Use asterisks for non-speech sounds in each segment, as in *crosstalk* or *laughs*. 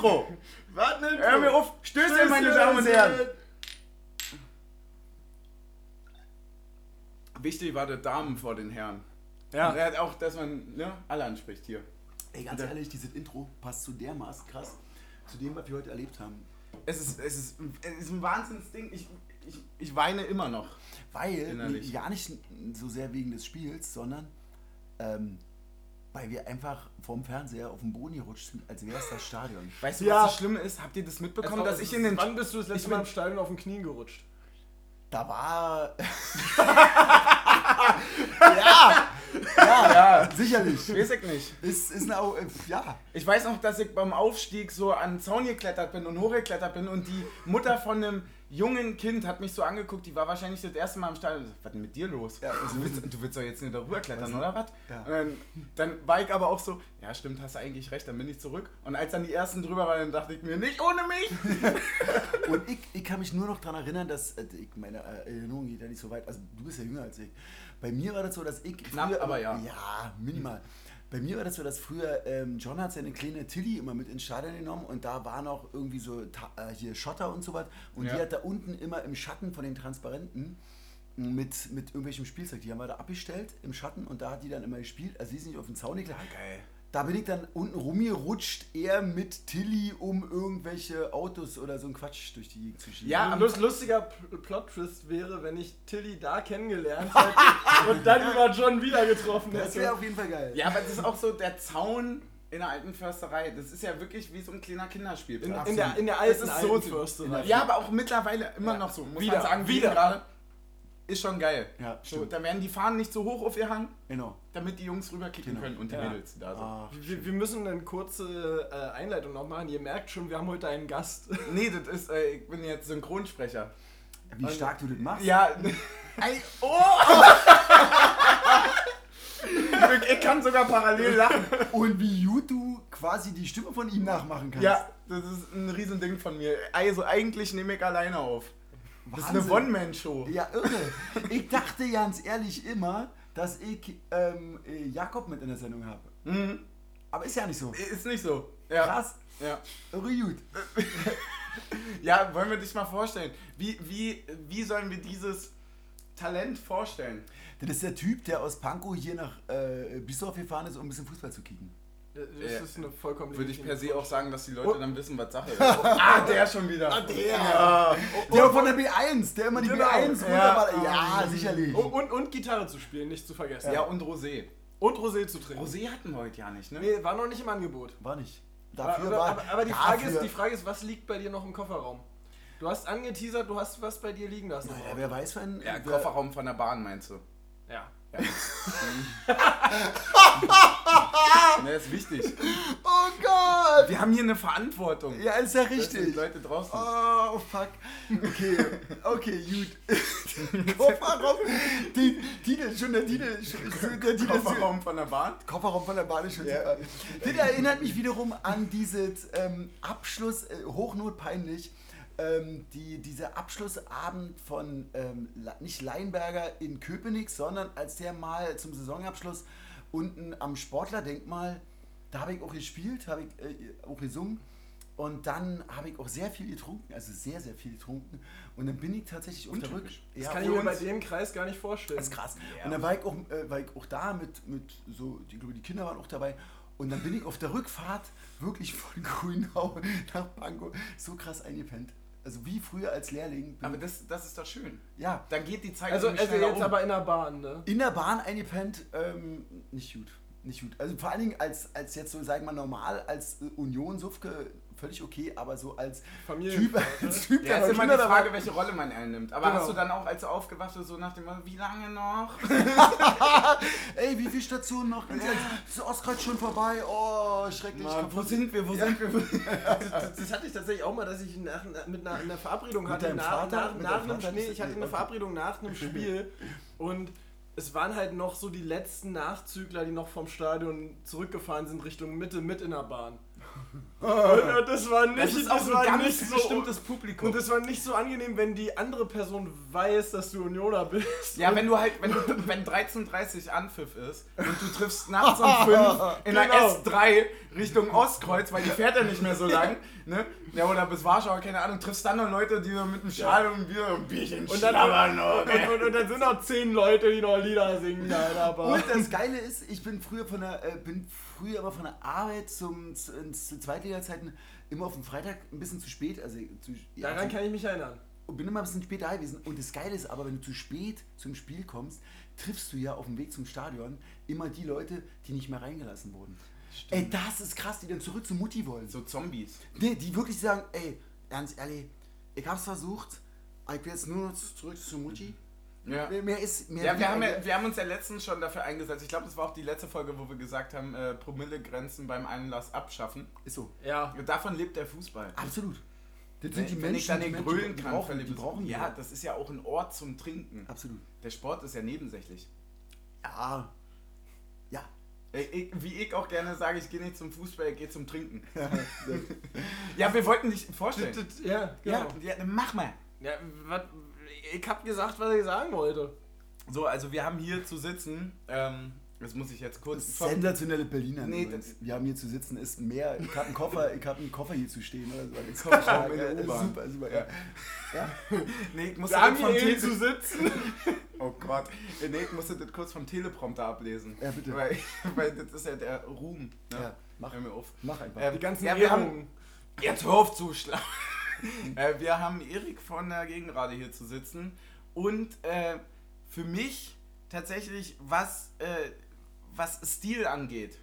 Intro! Was ein Intro. Hör mir auf! Stößchen, meine Damen und Herren! Wichtig war der Damen vor den Herren. Ja. Und er hat auch, dass man ne, alle anspricht hier. Ey, ganz ehrlich, dieses Intro passt so dermaßen krass zu dem, was wir heute erlebt haben. Es ist, es ist, es ist ein Wahnsinnsding. Ich, ich, ich weine immer noch. Weil, Innerlich. gar nicht so sehr wegen des Spiels, sondern ähm, weil wir einfach vom Fernseher auf den Boden gerutscht sind, als wäre es das Stadion. Weißt du, Ja. was das Schlimme ist? Habt ihr das mitbekommen, dass ich in den... Wann bist du das letzte Mal im Stadion auf den Knien gerutscht? Da war. *laughs* ja, ja, Ja, sicherlich. weiß ich nicht. Ist, ist eine, Au- äh, ja, Ich weiß noch, dass ich beim Aufstieg so an den Zaun geklettert bin und hochgeklettert bin und die Mutter von einem jungen Kind hat mich so angeguckt, die war wahrscheinlich das erste Mal im Stadion. Was ist denn mit dir los? Ja, du, willst, du willst doch jetzt nicht darüber klettern, oder was? Ja. Dann, dann war ich aber auch so, ja stimmt, hast du eigentlich recht, dann bin ich zurück. Und als dann die ersten drüber waren, dann dachte ich mir, nicht ohne mich! *laughs* Und ich, ich kann mich nur noch daran erinnern, dass äh, ich, meine äh, Erinnerung geht ja nicht so weit. Also du bist ja jünger als ich. Bei mir war das so, dass ich Knapp, aber ja. Ja, minimal. Bei mir war das so, dass früher ähm, John hat seine kleine Tilly immer mit ins Stadion genommen und da war noch irgendwie so äh, hier Schotter und so was und Ja. die hat da unten immer im Schatten von den Transparenten mit, mit irgendwelchem Spielzeug, die haben wir da abgestellt im Schatten und da hat die dann immer gespielt, also sie ist nicht auf den Zaun geklettert. Geil. Da bin ich dann unten rumgerutscht, eher mit Tilly, um irgendwelche Autos oder so ein Quatsch durch die Gegend zu schieben. Ja, lust, lustiger Plot-Twist wäre, wenn ich Tilly da kennengelernt *laughs* hätte und dann über John wieder getroffen das wäre hätte. auf jeden Fall geil. Ja, aber das ist auch so der Zaun in der alten Försterei. Das ist ja wirklich wie so ein kleiner Kinderspielplatz. In, in, der, in der Das alten, ist so- alten Försterei. Ja, aber auch mittlerweile immer Ja. noch so. Muss Wieder, man sagen, wieder. wieder gerade. Ist schon geil. Ja, so, da werden die Fahnen nicht so hoch aufgehangen, Genau. damit die Jungs rüberkicken Genau. können und die Ja. Mädels, da sind. Ach, Wir, wir müssen eine kurze äh, Einleitung noch machen. Ihr merkt schon, wir haben heute einen Gast. *laughs* Nee, das ist, äh, ich bin jetzt Synchronsprecher. wie stark du das machst. Ja. *laughs* Ei, oh! ich, ich kann sogar parallel lachen. Und wie gut du quasi die Stimme von ihm nachmachen kannst. Ja, das ist ein Riesending von mir. Also eigentlich nehme ich alleine auf. Das ist eine. One-Man-Show. Ja, irre. Ich dachte ganz ehrlich immer, dass ich ähm, äh, Jakob mit in der Sendung habe. Mhm. Aber ist ja nicht so. Ist nicht so. Ja. Krass. Ja. Irre gut. *laughs* ja, wollen wir dich mal vorstellen. Wie, wie, wie sollen wir dieses Talent vorstellen? Das ist der Typ, der aus Pankow hier nach äh, Bissdorf gefahren ist, um ein bisschen Fußball zu kicken. Das Ja. ist eine vollkommen Würde ich per se auch sagen, dass die Leute Oh. dann wissen, was Sache ist. *laughs* ah, der schon wieder. Ah, der. Der von der B1, der immer die Genau. B1 runter Ja. Ja, sicherlich. Oh, und, und Gitarre zu spielen, nicht zu vergessen. Ja, und Rosé. Und Rosé zu trinken. Rosé hatten wir heute ja nicht, ne? Nee, war noch nicht im Angebot. War nicht. Aber, Dafür aber, war. aber, aber die, Frage dafür, ist, die Frage ist, was liegt bei dir noch im Kofferraum? Du hast angeteert, du hast was bei dir liegen lassen. Naja, wer weiß, wenn. Ja, wer, Kofferraum von der Bahn meinst du? Ja. *laughs* Ne, ist wichtig. Oh Gott! Wir haben hier eine Verantwortung. Ja, ist ja richtig. Leute draußen. Oh, fuck. Okay, okay, gut. *laughs* Kofferraum. Die, Titel, schon der Titel. Schon, der Titel Kofferraum von der Bahn? Kofferraum von der Bahn ist schon Ja. super. Das erinnert mich wiederum an dieses ähm, Abschluss, äh, hochnotpeinlich, ähm, die, dieser Abschlussabend von, ähm, nicht Leinberger in Köpenick, sondern als der mal zum Saisonabschluss unten am Sportlerdenkmal, da habe ich auch gespielt, habe ich äh, auch gesungen. Und dann habe ich auch sehr viel getrunken, also sehr, sehr viel getrunken. Und dann bin ich tatsächlich auf der Rück. Das Ja, kann ich mir bei dem Kreis gar nicht vorstellen. das ist krass. Ja. Und dann war ich auch, äh, war ich auch da mit, mit so, ich glaube, die Kinder waren auch dabei. Und dann bin ich auf der Rückfahrt wirklich von *laughs* Grünau nach Pankow so krass eingepennt. Also wie früher als Lehrling. Bin Aber das, das ist doch schön. ja, Dann geht die Zeit Also, also jetzt um. aber in der Bahn, ne? in der Bahn eingepennt, ähm, nicht gut. Nicht gut. Also vor allen Dingen als, als jetzt so, sagen wir mal, normal als äh, Union-Sufke völlig okay, aber so als Familien- Typ, als Typ, Ja, der ist immer die Frage, dabei- welche Rolle man einnimmt. Aber Genau. hast du dann auch, als du aufgewacht bist, so nach dem Motto, wie lange noch? *laughs* *laughs* Ey, wie viele Stationen noch? Ist der Ostkreuz schon vorbei? Oh, schrecklich. Mann, wo sind wir? Wo sind wir? *laughs* Das, das hatte ich tatsächlich auch mal, dass ich nach, mit einer, einer Verabredung Mit hatte. deinem nach, Vater? nach, Mit nach einem nee, ich hatte eine Okay. Verabredung nach einem Spiel und es waren halt noch so die letzten Nachzügler, die noch vom Stadion zurückgefahren sind Richtung Mitte mit in der Bahn. Und, und das war nicht, Das ist auch ein war ganz nicht so bestimmtes Publikum. Und es war nicht so angenehm, wenn die andere Person weiß, dass du Unioner bist. Ja, wenn du halt, wenn, du, wenn 13.30 Anpfiff ist und du triffst nachts um 5 *laughs* in der Genau. S3 Richtung Ostkreuz, weil die fährt ja nicht mehr so lang, ne? Ja, oder bis Warschau, keine Ahnung, triffst dann noch Leute, die mit einem Schal und Bier und Bierchen Und dann, schlabbern noch, und, und, und dann sind noch zehn Leute, die noch Lieder singen, Alter. Aber Und das Geile ist, ich bin früher von der, äh, bin früher aber von der Arbeit zum, zu, ins- zu Zweitliga-Zeiten immer auf den Freitag ein bisschen zu spät, also zu, ja, daran zu, kann ich mich erinnern. und bin immer ein bisschen spät da gewesen. Und das Geile ist aber, wenn du zu spät zum Spiel kommst, triffst du ja auf dem Weg zum Stadion immer die Leute, die nicht mehr reingelassen wurden. Ey, das ist krass, die dann zurück zu Mutti wollen. So Zombies. Nee, die wirklich sagen, ey, ganz ehrlich, ich hab's versucht, ich will jetzt nur noch zurück zu Mutti. Ja. Mehr, mehr ist, mehr Ja, wir haben, ja, wir haben uns ja letztens schon dafür eingesetzt. Ich glaube, das war auch die letzte Folge, wo wir gesagt haben, äh, Promillegrenzen beim Einlass abschaffen. ist so. Ja. Davon lebt der Fußball. Absolut. Das Wenn, sind die wenn ich Menschen, dann die den Menschen, brüllen kann, brauchen, die brauchen Ja, das ist ja auch ein Ort zum Trinken. Absolut. Der Sport ist ja nebensächlich. Ja. Ja. Ich, wie ich auch gerne sage, ich gehe nicht zum Fußball, ich gehe zum Trinken. *laughs* ja. Ja, wir wollten dich vorstellen. Ja, genau. ja, mach mal. Ja, wat, ich hab gesagt, was ich sagen wollte. So, also wir haben hier zu sitzen, ähm, das muss ich jetzt kurz... Sensationelle Berliner. Nee, wir haben hier zu sitzen, ist mehr. Ich habe einen Koffer, ich habe einen Koffer hier zu stehen. Oder so. Das *laughs* Kofferraum in der U-Bahn. Super, super. Ja. Ja. *laughs* Nee, ich musste Wir haben hier Tele- zu sitzen. *laughs* Oh Gott. Äh, Nee, ich musste das kurz vom Teleprompter ablesen. Ja, bitte. Weil, weil das ist ja der Ruhm. Ne? Ja, mach, Hör mir auf. mach einfach. Ähm, Die ganzen ja, wir haben. Jetzt hör auf zu schlagen. *laughs* äh, wir haben Erik von der Gegengrade hier zu sitzen. Und äh, für mich tatsächlich, was, äh, was Stil angeht,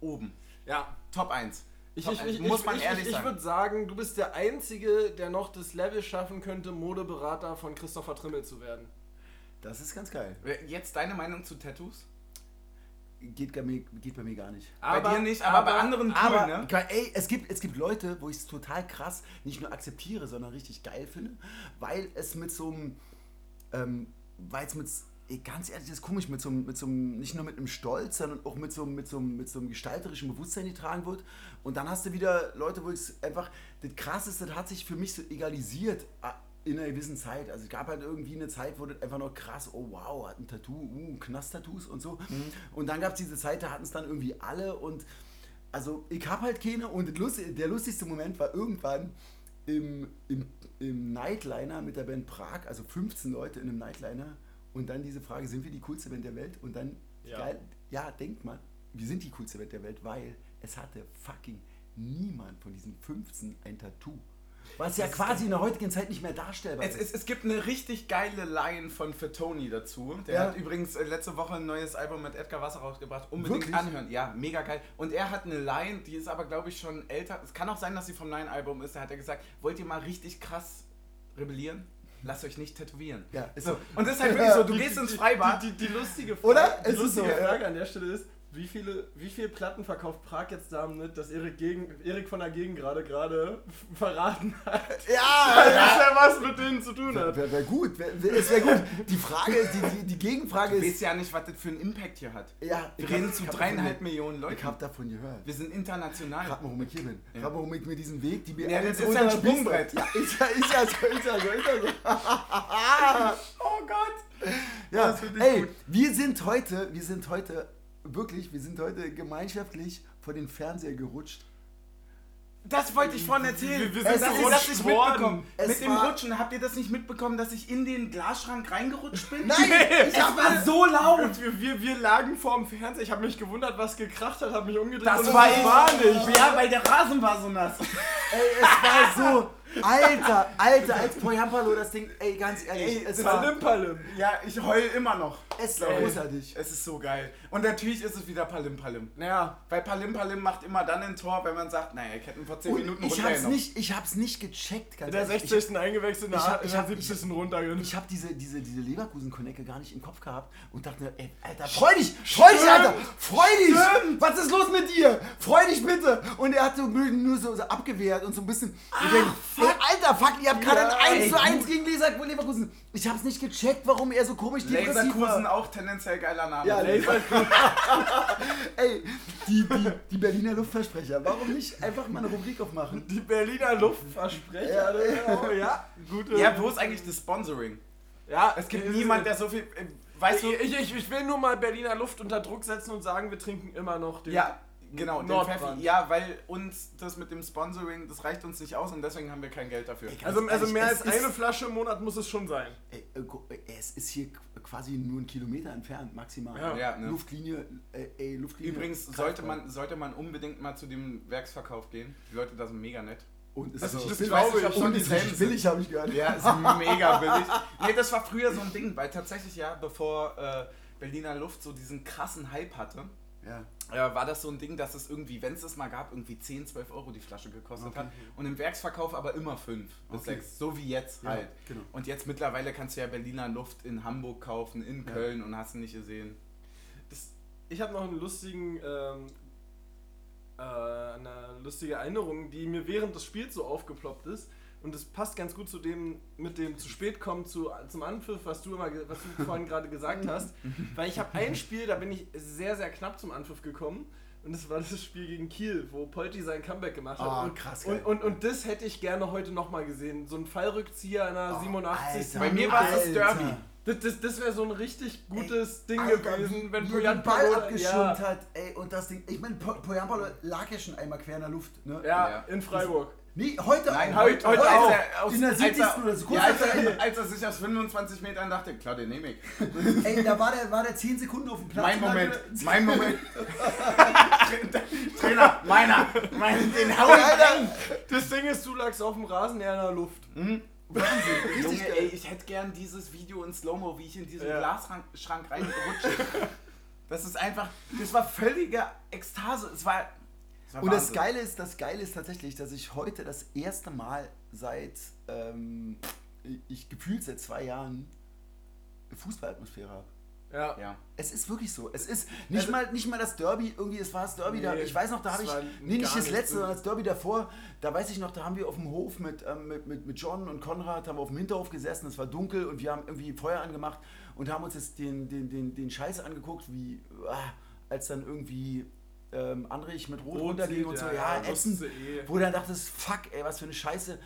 oben. Ja. Top 1. Ich, Top ich, 1. ich, Muss ich, man ich, ehrlich ich, ich sagen. würde sagen, du bist der Einzige, der noch das Level schaffen könnte, Modeberater von Christopher Trimmel zu werden. Das ist ganz geil. Jetzt deine Meinung zu Tattoos? Geht, bei mir, geht bei mir gar nicht. bei dir nicht, aber, bei anderen cool, Aber ne? ey, es gibt, es gibt Leute, wo ich es total krass nicht nur akzeptiere, sondern richtig geil finde, weil es mit so einem, ähm, weil es mit, ey, ganz ehrlich, das ist komisch, mit so, einem- mit so einem, nicht nur mit einem Stolz, sondern auch mit so, einem- mit so, einem- mit so einem gestalterischen Bewusstsein getragen wird. Und dann hast du wieder Leute, wo es einfach, das Krasseste, das hat sich für mich so egalisiert in einer gewissen Zeit. Also es gab halt irgendwie eine Zeit, wo das einfach noch krass, oh wow, hat ein Tattoo, uh, Knast-Tattoos und so. Und dann gab es diese Zeit, da hatten es dann irgendwie alle und also ich habe halt keine und der lustigste Moment war irgendwann im, im, im Nightliner mit der Band Prag, also 15 Leute in einem Nightliner und dann diese Frage, sind wir die coolste Band der Welt? Und dann, Ja. geil, ja, denkt man, wir sind die coolste Band der Welt, weil es hatte fucking niemand von diesen 15 ein Tattoo. Was ja quasi in der heutigen Zeit nicht mehr darstellbar Es, es, es gibt eine richtig geile Line von Fatoni dazu. Der Ja. hat übrigens äh, letzte Woche ein neues Album mit Edgar Wasser rausgebracht. Unbedingt Wirklich? anhören. Ja, mega geil. Und er hat eine Line, die ist aber, glaube ich, schon älter. Es kann auch sein, dass sie vom neuen Album ist. Da hat er gesagt, wollt ihr mal richtig krass rebellieren? Lasst euch nicht tätowieren. Ja, ist so. Und das ist halt wirklich so, du Die- gehst ins Freibad. Die, die, die lustige Frage, Oder? Die Es ist lustige so, ja. Frage an der Stelle ist, wie viele, wie viele Platten verkauft Prag jetzt damit, dass Erik, gegen, Erik von der Gegend gerade gerade *laughs* verraten hat, Ja, *laughs* dass er was mit denen zu tun hat? Wäre wär gut, wär, wär, es wäre gut. Die Frage ist, die, die, die Gegenfrage Du ist, weißt ja nicht, was das für einen Impact hier hat. ja, Wir reden hab- zu hab dreieinhalb Millionen Leuten. Ich habe davon gehört. Wir sind international. Rat mal, warum ich hier bin. Ja. Rat mal, warum ich mir diesen Weg, die mir Ja, das ist ja ein runter- Sprungbrett. Ja, ist ja, ist ja so, ist ja so, ist ja so. *laughs* Oh Gott! Ja, Das ey, gut. wir sind heute, wir sind heute, wirklich, wir sind heute gemeinschaftlich vor den Fernseher gerutscht. Das wollte ich vorhin erzählen. Wir- wir sind dass ihr das nicht mitbekommen. Es Mit dem Rutschen, habt ihr das nicht mitbekommen, dass ich in den Glasschrank reingerutscht bin? *laughs* Nein, ich es war so laut. Und wir, wir, wir lagen vorm Fernseher, ich habe mich gewundert, was gekracht hat, habe mich umgedreht Das und war ich. war nicht. Ja, weil der Rasen war so nass. Ey, es war so, alter, alter, als Poyampalo das Ding, ey, ganz ehrlich, Ey, es das war, Palim, Palim. Ja, ich heul immer noch. es ich. großartig. Es ist so geil. Und natürlich ist es wieder Palim Palim. Naja, Weil Palim Palim macht immer dann ein Tor, wenn man sagt, naja, ich hätte ihn vor 10 Und Minuten ich hab's nicht, ich hab's nicht gecheckt, ganz in der ehrlich. 60. eingewechselt, in der, ich hab- in ich der hab- 70. runtergenommen. Ich habe diese, diese, diese Leverkusen-Connecte gar nicht im Kopf gehabt und dachte ey, Alter, freu dich, freu dich, Alter, freu dich! Was ist los mit dir? Freu dich bitte! Und er hat so nur so, so abgewehrt und so ein bisschen. ich denk, ey, Alter, fuck, ihr habt gerade Ja, ein 1 ey, zu 1 du- gegen Leverkusen. Ich hab's nicht gecheckt, warum er so komisch depressiv Laserkusen war. auch tendenziell geiler Name. Ja, Laserkusen. *laughs* ey, die, die, die Berliner Luftversprecher, warum nicht einfach mal eine Rubrik aufmachen? Die Berliner Luftversprecher, Ja. *laughs* oh, ja, gute. Ja, wo ist eigentlich das Sponsoring? ja, Es gibt niemand, der so viel. Äh, weißt du? Ich, ich, ich will nur mal Berliner Luft unter Druck setzen und sagen, wir trinken immer noch den. Ja, Genau, den. Pfeffi. Ja, weil uns das mit dem Sponsoring, das reicht uns nicht aus und deswegen haben wir kein Geld dafür. Ey, Also, also mehr Es als eine Flasche im Monat muss es schon sein. Ey, äh, äh, es ist hier quasi nur ein Kilometer entfernt, maximal. Ja. Ja, ne? Luftlinie, äh, ey, Luftlinie. Übrigens sollte man, sollte man unbedingt mal zu dem Werksverkauf gehen. Die Leute da sind mega nett. Und es Also, ist das billig. glaube ich, schon es richtig billig, habe ich gehört. Ja, ist mega billig. Nee, das war früher so ein Ding, weil tatsächlich ja, bevor äh, Berliner Luft so diesen krassen Hype hatte, Ja. äh, war das so ein Ding, dass es irgendwie, wenn es das mal gab, irgendwie 10, 12 Euro die Flasche gekostet Okay. hat. Und im Werksverkauf aber immer 5 bis Okay. 6. So wie jetzt Ja, halt. genau. Und jetzt mittlerweile kannst du ja Berliner Luft in Hamburg kaufen, in Ja. Köln und hast ihn nicht gesehen. Das, ich habe noch einen lustigen, ähm, äh, eine lustige Erinnerung, die mir während des Spiels so aufgeploppt ist. Und das passt ganz gut zu dem, mit dem zu spät kommen zu, zum Anpfiff, was du immer, was du *laughs* vorhin gerade gesagt hast. Weil ich habe ein *laughs* Spiel, da bin ich sehr, sehr knapp zum Anpfiff gekommen. Und das war das Spiel gegen Kiel, wo Polti sein Comeback gemacht hat. Ah, und, krass, geil. und, und, und das hätte ich gerne heute nochmal gesehen. So ein Fallrückzieher in der Oh, 87. Alter, Bei mir war es das. Derby. Das, das, das wäre so ein richtig gutes Ding Alter, gewesen, wenn Poyan den Ball Palo- abgeschirmt ja, hat, ey, und das Ding, ich meine, Po- Poyampalo lag ja schon einmal quer in der Luft, ne? ja, Ja. in Freiburg. Nee, heute Nein, auch. heute, heute heute auch. als er aus, In der als 70. er- oder so, kurz Ja, als, er, als er sich aus 25 Metern dachte, klar, den nehme ich. *laughs* Ey, da war der, war der 10 Sekunden auf dem Platz. Mein Moment, mein Moment. *laughs* Trainer, meiner, mein, den hau ich rein. Das Ding ist, du lagst auf dem Rasen, er in der Luft. Wahnsinn, richtig Junge, ey, ich hätte gern dieses Video in Slow-Mo, wie ich in diesen Ja. Glasschrank Schrank reingerutscht bin. *laughs* Das ist einfach, das war völlige Ekstase. Es war, Und das. Geile ist, das Geile ist tatsächlich, dass ich heute das erste Mal seit, ähm, ich gefühlt seit zwei Jahren Fußballatmosphäre habe. Ja. Ja. Es ist wirklich so. Es ist nicht, Also- mal, nicht mal das Derby, irgendwie, es war das Derby da. Nee, Ich weiß noch, da habe ich, nee, nicht das letzte, so. sondern das Derby davor, da weiß ich noch, da haben wir auf dem Hof mit, ähm, mit, mit, mit John und Konrad, haben wir auf dem Hinterhof gesessen, es war dunkel und wir haben irgendwie Feuer angemacht und haben uns jetzt den, den, den, den Scheiß angeguckt, wie, ah, als dann irgendwie ähm, Andrich mit Rot, Rot runterging und so, ja, ja, wusste eh. wo du dann dachtest, fuck, ey, was für eine Scheiße.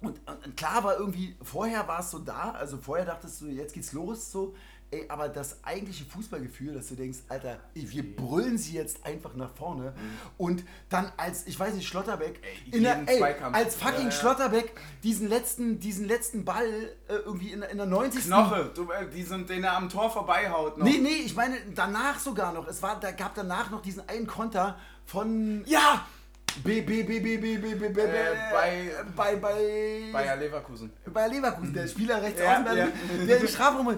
Und, und, und klar war irgendwie, vorher war es so da, also vorher dachtest du, jetzt geht's los, so, ey, aber das eigentliche Fußballgefühl, dass du denkst, Alter, wir brüllen sie jetzt einfach nach vorne und dann als, ich weiß nicht, Schlotterbeck, Ey, in der, ey, als fucking Ja. Schlotterbeck diesen letzten, diesen letzten Ball äh, irgendwie in, der- in der 90. Knoche, du, äh, die sind, den er am Tor vorbeihaut noch. Nee, nee, ich meine danach sogar noch. Es war, da gab danach noch diesen einen Konter von Ja! B, B, B, B, B, B, B, B, Äh, bei- bei, bei, Bayer Leverkusen. bei Leverkusen, der Spieler rechts außen, der, den Strafraum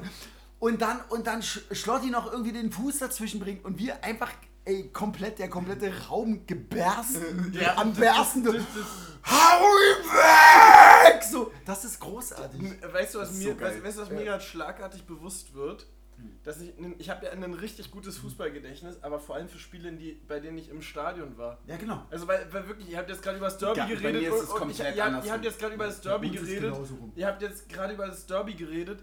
und dann und dann Sch- Schlotti noch irgendwie den Fuß dazwischen bringt und wir einfach ey, komplett der komplette Raum gebersten, *laughs* Ja. am bersten. Hau ihn weg! So, das ist großartig. Weißt du, was mir, so weißt, weißt du, was Ja. mir gerade schlagartig bewusst wird? Hm. Dass ich, ich habe ja ein richtig gutes Fußballgedächtnis, aber vor allem für Spiele, in die, bei denen ich im Stadion war. Ja, genau. Also weil, weil wirklich, ihr habt jetzt gerade über das Derby Ja, bei geredet mir ist und, es und ich, komplett ihr, habt, ihr habt jetzt gerade über das Derby Bei geredet. Ihr habt jetzt gerade über das Derby geredet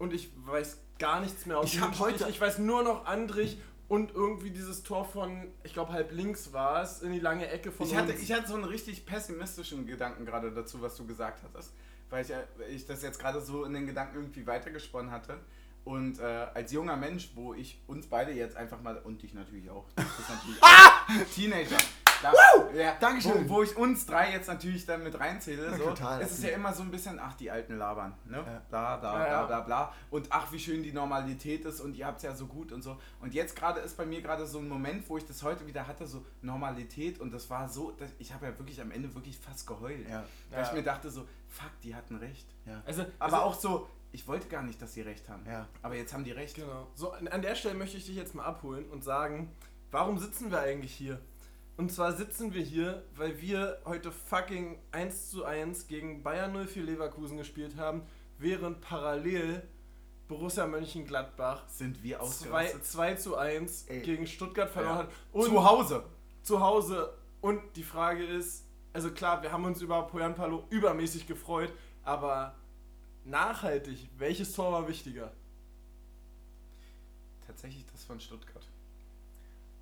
und ich weiß gar nichts mehr aus Ich dem heute- ich, ich weiß nur noch Andrich und irgendwie dieses Tor von, ich glaube halb links war es, in die lange Ecke von Ich hatte, uns. ich hatte so einen richtig pessimistischen Gedanken gerade dazu, was du gesagt hattest. Weil ich, ja- ich das jetzt gerade so in den Gedanken irgendwie weitergesponnen hatte. Und äh, als junger Mensch, wo ich uns beide jetzt einfach mal, und dich natürlich auch, das ist natürlich *laughs* auch Teenager. Da, ja, Dankeschön. Wo, wo ich uns drei jetzt natürlich dann mit reinzähle, Ja, so, total, es ist ja immer so ein bisschen, ach, die alten labern, ne? Ja. Bla, bla, Ja, bla, ja. bla, bla. Und ach, wie schön die Normalität ist und ihr habt es ja so gut und so. Und jetzt gerade ist bei mir gerade so ein Moment, wo ich das heute wieder hatte, so Normalität und das war so, dass ich habe ja wirklich am Ende wirklich fast geheult. Ja. Weil Ja. ich mir dachte so, fuck, die hatten recht. Ja. also, Aber also, auch so, ich wollte gar nicht, dass sie recht haben. Ja. Aber jetzt haben die recht. Genau. So, an der Stelle möchte ich dich jetzt mal abholen und sagen, warum sitzen wir eigentlich hier? Und zwar sitzen wir hier, weil wir heute fucking 1 zu 1 gegen Bayern 04 Leverkusen gespielt haben, während parallel Borussia Mönchengladbach Sind wir 2, ausgerastet? 2 zu 1 Ey. gegen Stuttgart verloren Ja. hat. Und Zu Hause. zu Hause. Und die Frage ist, also klar, wir haben uns über Poyan Palo übermäßig gefreut, aber nachhaltig, welches Tor war wichtiger? Tatsächlich das von Stuttgart.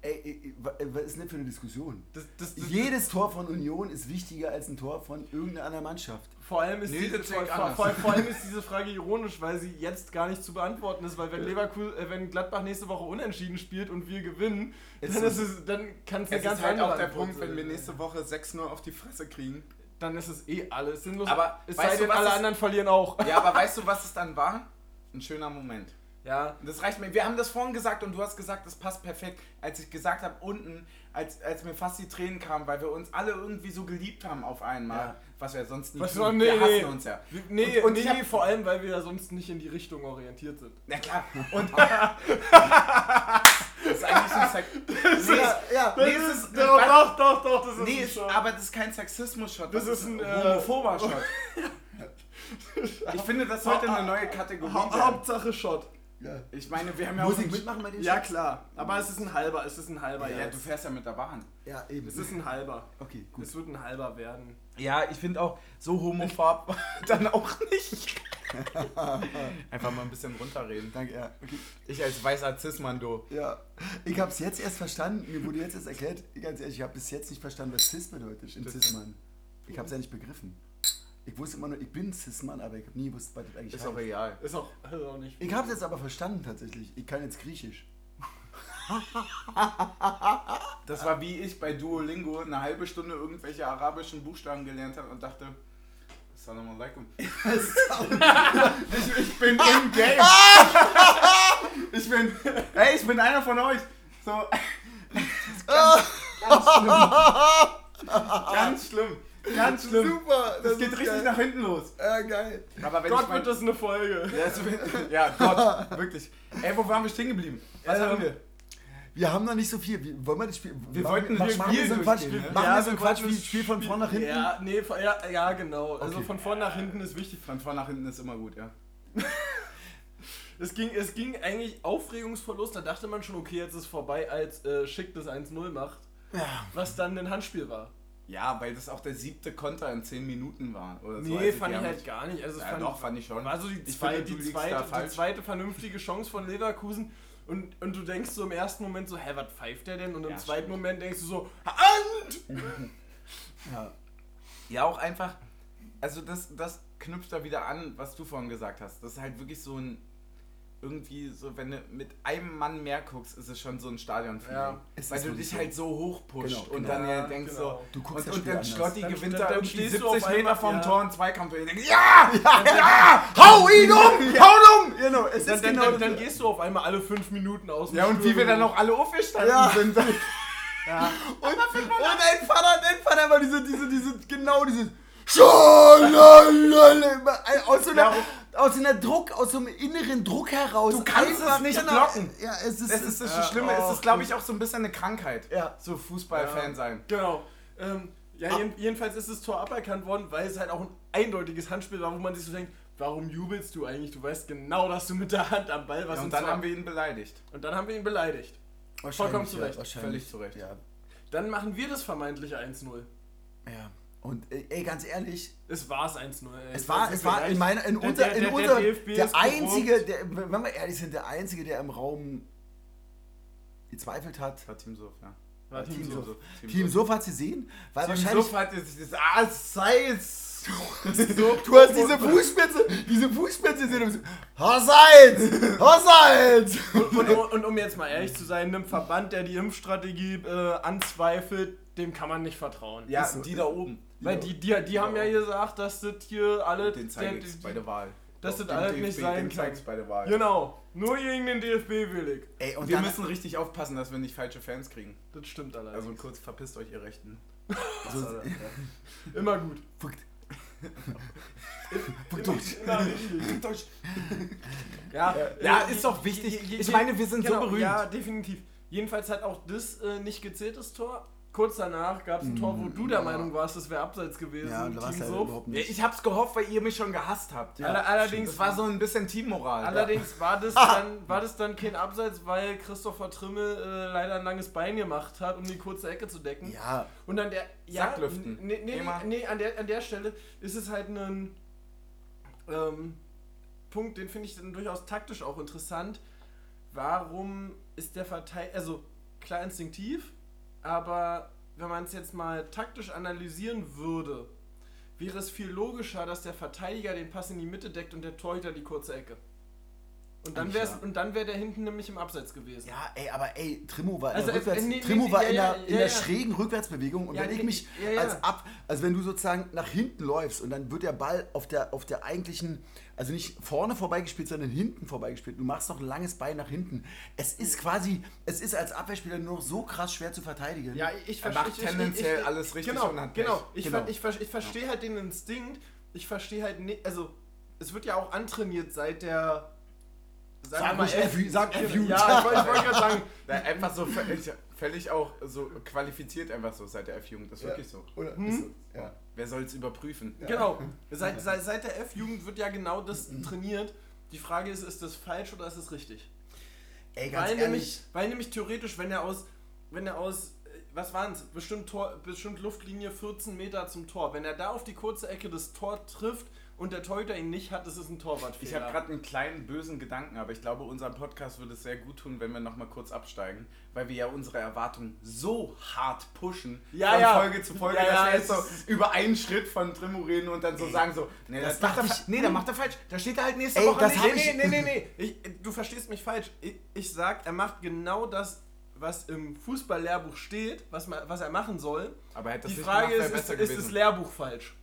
Ey, ey, wa- ey, was ist denn für eine Diskussion? Das, das, das, Jedes Tor von Union ist wichtiger als ein Tor von irgendeiner anderen Mannschaft. Vor allem, ist Nee, diese, das vor, vor, vor, allem ist diese Frage ironisch, weil sie jetzt gar nicht zu beantworten ist, weil wenn Leverkusen, äh, wenn Gladbach nächste Woche unentschieden spielt und wir gewinnen, Es dann, ist- ist es, dann kann es eine ganz ist halt auch der Punkt, wenn wir nächste Woche 6-0 auf die Fresse kriegen. dann ist es eh alles sinnlos. Aber es weißt sei du, denn, was alle anderen verlieren auch. Ja, aber *laughs* weißt du, was es dann war? Ein schöner Moment. Ja, Das reicht mir. Wir haben das vorhin gesagt und du hast gesagt, das passt perfekt. Als ich gesagt habe, unten, als, als mir fast die Tränen kamen, weil wir uns alle irgendwie so geliebt haben auf einmal, Ja. was wir sonst nie Was tun. nee, wir hassen nee. uns ja. Nee, Und- und nee hab- vor allem, weil wir ja sonst nicht in die Richtung orientiert sind. Na klar. Und *laughs* das ist eigentlich ein Sex. Nee, Ja, ja. nee, es ist, doch, doch, doch, doch, das ist nee, ein Shot. aber das ist kein Sexismus-Shot. Das ist ein, äh, homophober Shot. *laughs* Ich finde, das sollte eine neue Kategorie sein. Hauptsache Shot. Ja. Ich meine, wir haben ja Muss auch mitmachen bei den Ja, klar. Aber es ist ein halber, es ist ein halber. Ja, jetzt. du fährst ja mit der Bahn. Ja, eben. Es ist ein halber. okay, gut. Es wird ein halber werden. Ja, ich finde auch so homophob *laughs* dann auch nicht. *laughs* Einfach mal ein bisschen runterreden. Danke, ja. Okay. Ich als weißer Cis-Mando. Ja, ich habe es jetzt erst verstanden. Mir wurde jetzt erst erklärt, ganz ehrlich, ich habe bis jetzt nicht verstanden, was Cis bedeutet in Cis-Mann. Ich habe es ja nicht begriffen. Ich wusste immer nur, ich bin Cis-Mann, aber ich habe nie gewusst, was das eigentlich Ist auch heißt. egal. Ist auch, ist auch nicht. Ich habe es jetzt aber verstanden tatsächlich. Ich kann jetzt Griechisch. Das war wie ich bei Duolingo eine halbe Stunde irgendwelche arabischen Buchstaben gelernt habe und dachte, Assalamu alaikum. *laughs* ich, ich bin *laughs* im Game. *laughs* ich bin, hey, ich bin einer von euch. So. Ganz schlimm. Ganz schlimm. Super! Das geht richtig nach hinten los. Ja, geil. Aber wenn Gott ich mein, wird das eine Folge. ja, es wird- ja, Gott, *laughs* wirklich. Ey, wo waren wir stehen geblieben? Was Ähm, haben wir? Wir haben noch nicht so viel. Wie, wollen wir das Spiel. Wir machen wollten machen, das machen wir Spiel so Quatsch. ne? Machen Ja, wir so wir Quatsch wie das Spiel von vorn nach hinten? Ja, nee, von- ja, ja genau. Also Okay. von vorn nach hinten ist wichtig. Von vorn nach hinten ist immer gut, ja. *laughs* Es ging, es ging eigentlich aufregungsvoll Da dachte man schon, okay, jetzt ist vorbei, als äh, Schick das 1-0 macht. Ja. Was dann ein Handspiel war. Ja, weil das auch der siebte Konter in 10 Minuten war. Oder so. Nee, Also fand ich halt gar nicht. Also Ja, fand, doch, fand ich schon. war so die, zwei, die, zweite, die zweite vernünftige Chance von Leverkusen. Und, und du denkst so im ersten Moment so, hä, was pfeift der denn? Und im Ja, zweiten stimmt. Moment denkst du so, Hand! *laughs* Ja. Ja, auch einfach, also das, das knüpft da wieder an, was du vorhin gesagt hast. Das ist halt wirklich so ein, irgendwie so, wenn du mit einem Mann mehr guckst, ist es schon so ein stadion Ja, Weil du dich so. halt so hoch pusht Genau, und genau. dann ja, Ja, denkst genau. so, Du guckst und, das und Spiel dann. Schlotti gewinnt dann- da irgendwie stehst du 70 auf Meter vom ja. Tor und Zweikampf und ich denke, *laughs* ja, Ja! Hau ihn um! Hau ihn um! Genau, es Dann, ist dann, genau dann, dann gehst du auf einmal alle fünf Minuten aus dem Ja, und wie wir dann auch alle aufgestanden Ja. sind. *laughs* Ja. *laughs* Und, und dein Vater, dein Vater war diese, diese, diese, genau dieses. Schalalala, Aus so, einer, Ja. Aus so einer Druck, aus so einem inneren Druck heraus. Du kannst es nicht blocken. Ja, es ist. Das ist das Ja, Schlimme, es oh, ist glaube ich auch so ein bisschen eine Krankheit. Ja. So Fußballfan Ja. sein. Genau. Ähm, ja, jeden, jedenfalls ist das Tor aberkannt worden, weil es halt auch ein eindeutiges Handspiel war, wo man sich so denkt, warum jubelst du eigentlich? Du weißt genau, dass du mit der Hand am Ball warst. Ja, und und dann haben wir ihn beleidigt. und dann haben wir ihn beleidigt. Vollkommen zu Recht. wahrscheinlich. Völlig zu Recht. Ja, Dann machen wir das vermeintliche 1-0. ja. Und äh, ey, ganz ehrlich, Es war es 1-0. ey. es war, es war in meiner, in Der- unser, der- in der- der unser, der ist einzige, der, wenn wir ehrlich sind, der einzige, der im Raum gezweifelt hat. War Team Sof, ja. War Team Team Sof. Sof. Team Sof hat sie gesehen, weil Team wahrscheinlich. Sof hat jetzt dieses Ah, sei es. Du hast diese Fußspitze, diese Fußspitze gesehen und so, Hossals! Hossals! Und, und, und um jetzt mal ehrlich zu sein, einem Verband, der die Impfstrategie äh, anzweifelt, dem kann man nicht vertrauen. Ja, Ist so. die da oben. Weil die, die, die haben ja gesagt, dass das hier alle. Den zeige ich bei der Wahl. dass das alles nicht DFB, sein dem kann. bei der Wahl. Genau. Nur gegen den DFB willig. Ey, und wir müssen richtig aufpassen, dass wir nicht falsche Fans kriegen. Das stimmt allerdings. Also kurz verpisst euch, ihr Rechten. *laughs* so, *laughs* Immer gut. Fuckt. Immer richtig. Ja, Ja, ist doch wichtig. Ich meine, wir sind so genau, berühmt. Ja, definitiv. Jedenfalls hat auch das äh, nicht gezählt, das Tor. Kurz danach gab es ein Tor, wo du der Meinung warst, das wäre abseits gewesen. Ja, da war es Team halt überhaupt Ja, nicht. ich hab's gehofft, weil ihr mich schon gehasst habt. Aller- allerdings war so ein bisschen Teammoral. Allerdings war das, *laughs* dann, war das dann kein Abseits, weil Christopher Trimmel äh, leider ein langes Bein gemacht hat, um die kurze Ecke zu decken. Ja, Und an der. Ja, Sacklüften. Nee, nee, nee, an, der, an der Stelle ist es halt ein ähm, Punkt, den finde ich dann durchaus taktisch auch interessant. Warum ist der Verteidiger. Also, klar instinktiv, aber wenn man es jetzt mal taktisch analysieren würde, wäre es viel logischer, dass der Verteidiger den Pass in die Mitte deckt und der Torhüter die kurze Ecke. Und dann, wär's, ja. und dann wäre der hinten nämlich im Abseits gewesen. Ja, ey, aber ey, Trimo war in Also, der, äh, Rückwärts, nee, nee, Trimo nee, war ja, in ja, der, in ja, der ja. schrägen Rückwärtsbewegung und Ja, wenn ich mich ja, ja. als ab, also wenn du sozusagen nach hinten läufst und dann wird der Ball auf der, auf der eigentlichen, also nicht vorne vorbeigespielt, sondern hinten vorbeigespielt. Du machst noch ein langes Bein nach hinten. Es ist quasi, es ist als Abwehrspieler nur noch so krass schwer zu verteidigen. Ja, ich Er verstehe. macht tendenziell alles richtig genau, und hat. Genau, ich, Genau. ver- ich, ver- ich verstehe halt den Instinkt. Ich verstehe halt nicht, also es wird ja auch antrainiert seit der. Sag wir mal, F- sag F-Jugend. Ja, ich wollte gerade sagen. *laughs* Einfach so völlig, völlig auch so qualifiziert einfach so seit der F-Jugend. Das ist Ja. wirklich so. Oder? Hm? So, ja. Wer soll es überprüfen? Genau. *laughs* Seit, seit, seit der F-Jugend wird ja genau das trainiert. Die Frage ist, ist das falsch oder ist es richtig? Ey, ganz Weil ehrlich, nämlich, weil nämlich theoretisch, wenn er aus, wenn er aus, äh, was waren es, bestimmt, Tor, bestimmt Luftlinie 14 Meter zum Tor, wenn er da auf die kurze Ecke das Tor trifft und der Torhüter ihn nicht hat, ist es ein Torwartfehler. Ich habe gerade einen kleinen bösen Gedanken, aber ich glaube, unserem Podcast würde es sehr gut tun, wenn wir nochmal kurz absteigen, weil wir ja unsere Erwartungen so hart pushen Ja, von ja. Folge zu Folge, Ja, dass ja, wir jetzt so ist- über einen Schritt von Trimo reden und dann so sagen so, nee, das das, macht er, ich- nee, da macht er falsch, da steht er halt nächste Ey, Woche das nicht. Nee, nee, nee, nee, nee. *laughs* Ich, du verstehst mich falsch. Ich, ich sag, er macht genau das, was im Fußballlehrbuch steht, was, ma- was er machen soll. Aber hätte das Die Frage gemacht, ist, ist, ist das Lehrbuch falsch?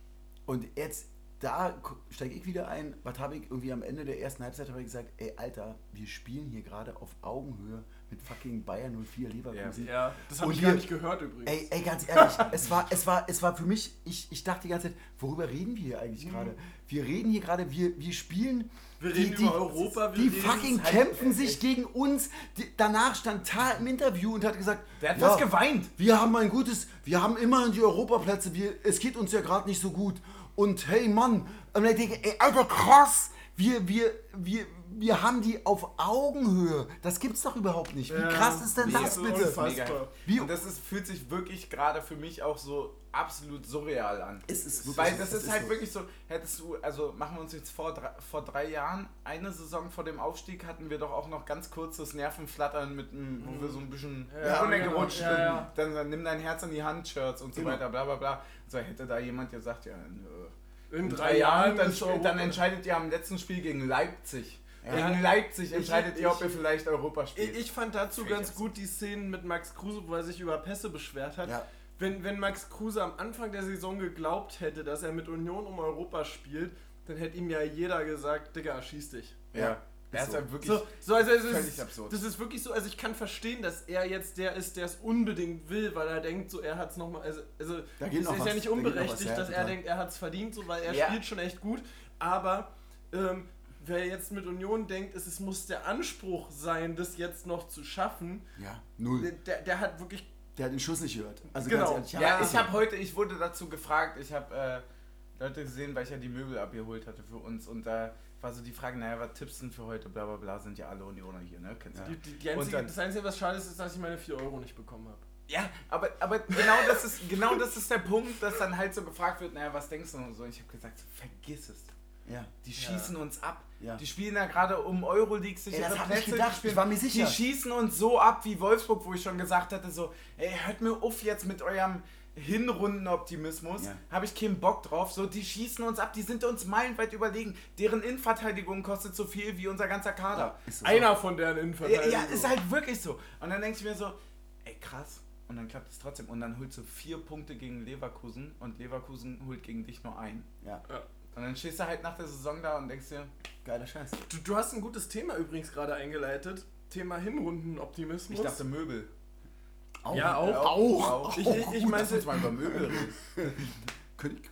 Und jetzt, da steige ich wieder ein. Was habe ich irgendwie am Ende der ersten Halbzeit habe ich gesagt, ey Alter, wir spielen hier gerade auf Augenhöhe mit fucking Bayern 04 Leverkusen. Ja, das habe ich wir- gar nicht gehört übrigens. Ey, ey, ganz ehrlich, es war, es war, es war für mich, ich, ich dachte die ganze Zeit, worüber reden wir hier eigentlich gerade? Wir reden hier gerade, wir, wir spielen. Wir reden über Europa, wir die fucking halt- kämpfen sich gegen uns. Die, danach stand Tal im Interview und hat gesagt, Der hat fast geweint. Wir haben ein gutes, wir haben immerhin die Europaplätze, wir, es geht uns ja gerade nicht so gut. Und hey Mann, und ich denke, ey, Alter, krass, wir, wir, wir, wir haben die auf Augenhöhe. Das gibt's doch überhaupt nicht. Wie Ja, krass ist denn das so bitte? Mega. Wie- und das ist, fühlt sich wirklich gerade für mich auch so absolut surreal an. Es ist wirklich Weil das es ist ist halt so. wirklich so, hättest du, also machen wir uns jetzt vor drei, vor drei Jahren, eine Saison vor dem Aufstieg hatten wir doch auch noch ganz kurzes Nervenflattern mit einem, wo wir so ein bisschen Ja, runtergerutscht genau. Ja, sind. ja. Dann, dann nimm dein Herz in die Hand, Shirts und so Genau. weiter, bla bla bla. So hätte da jemand gesagt, ja, nö. In, in drei Jahren, dann, Europa- dann entscheidet ihr am letzten Spiel gegen Leipzig. Ja. Gegen Leipzig Ich- entscheidet ihr, ob ich- ihr vielleicht Europa spielt. Ich, ich fand dazu Fällt ganz gut die Szenen mit Max Kruse, wo er sich über Pässe beschwert hat. Ja. Wenn, wenn Max Kruse am Anfang der Saison geglaubt hätte, dass er mit Union um Europa spielt, dann hätte ihm ja jeder gesagt, Digga, schieß dich. ja. Er Ist so. ja wirklich. So, so also völlig ist, absurd. Das ist wirklich so, also ich kann verstehen, dass er jetzt der ist, der es unbedingt will, weil er denkt, so er hat es nochmal, also, also Da geht es ist was, ja nicht da was, unberechtigt, ja, dass er denkt, er hat es verdient, so weil er Ja. spielt schon echt gut, aber ähm, wer jetzt mit Union denkt, es, es muss der Anspruch sein, das jetzt noch zu schaffen, Ja, null. der, der hat wirklich Der hat den Schuss nicht gehört. Also Genau. ehrlich, Ja, Ja. ich habe heute, ich wurde dazu gefragt, ich habe äh, Leute gesehen, weil ich ja die Möbel abgeholt hatte für uns und da war so die Frage, naja, was tippst du denn für heute, bla bla bla, sind ja alle Unioner hier, ne? Kennst du Ja. die, die, die einzige, dann- das Einzige, was schade ist, ist, dass ich meine 4 Euro nicht bekommen habe. Ja, aber, aber genau, das ist, genau das ist der Punkt, dass dann halt so gefragt wird, naja, was denkst du und so. Und ich habe gesagt, so, vergiss es. Ja. Die schießen uns ab. Ja. Die spielen ja gerade um Euroleague sich Ey, das ihre hab ich Plätze gedacht, ich war mir sicher. Die schießen uns so ab wie Wolfsburg, wo ich schon gesagt hatte, so, ey, hört mir auf jetzt mit eurem Hinrundenoptimismus. Ja. Habe ich keinen Bock drauf. So, die schießen uns ab, die sind uns meilenweit überlegen. Deren Innenverteidigung kostet so viel wie unser ganzer Kader. Ist so. Einer von deren Ja, Innenverteidigung. ja, ist halt wirklich so. Und dann denke ich mir so, ey krass. Und dann klappt es trotzdem. Und dann holst du vier Punkte gegen Leverkusen und Leverkusen holt gegen dich nur ein. Ja, Ja. Und dann stehst du halt nach der Saison da und denkst dir, geiler Scheiß. Du, du hast ein gutes Thema übrigens gerade eingeleitet. Thema Hinrundenoptimismus. ich dachte Möbel. Ja, auch. Auch. Ich, ich, ich Lass meinte, uns mal über Möbel reden. *laughs*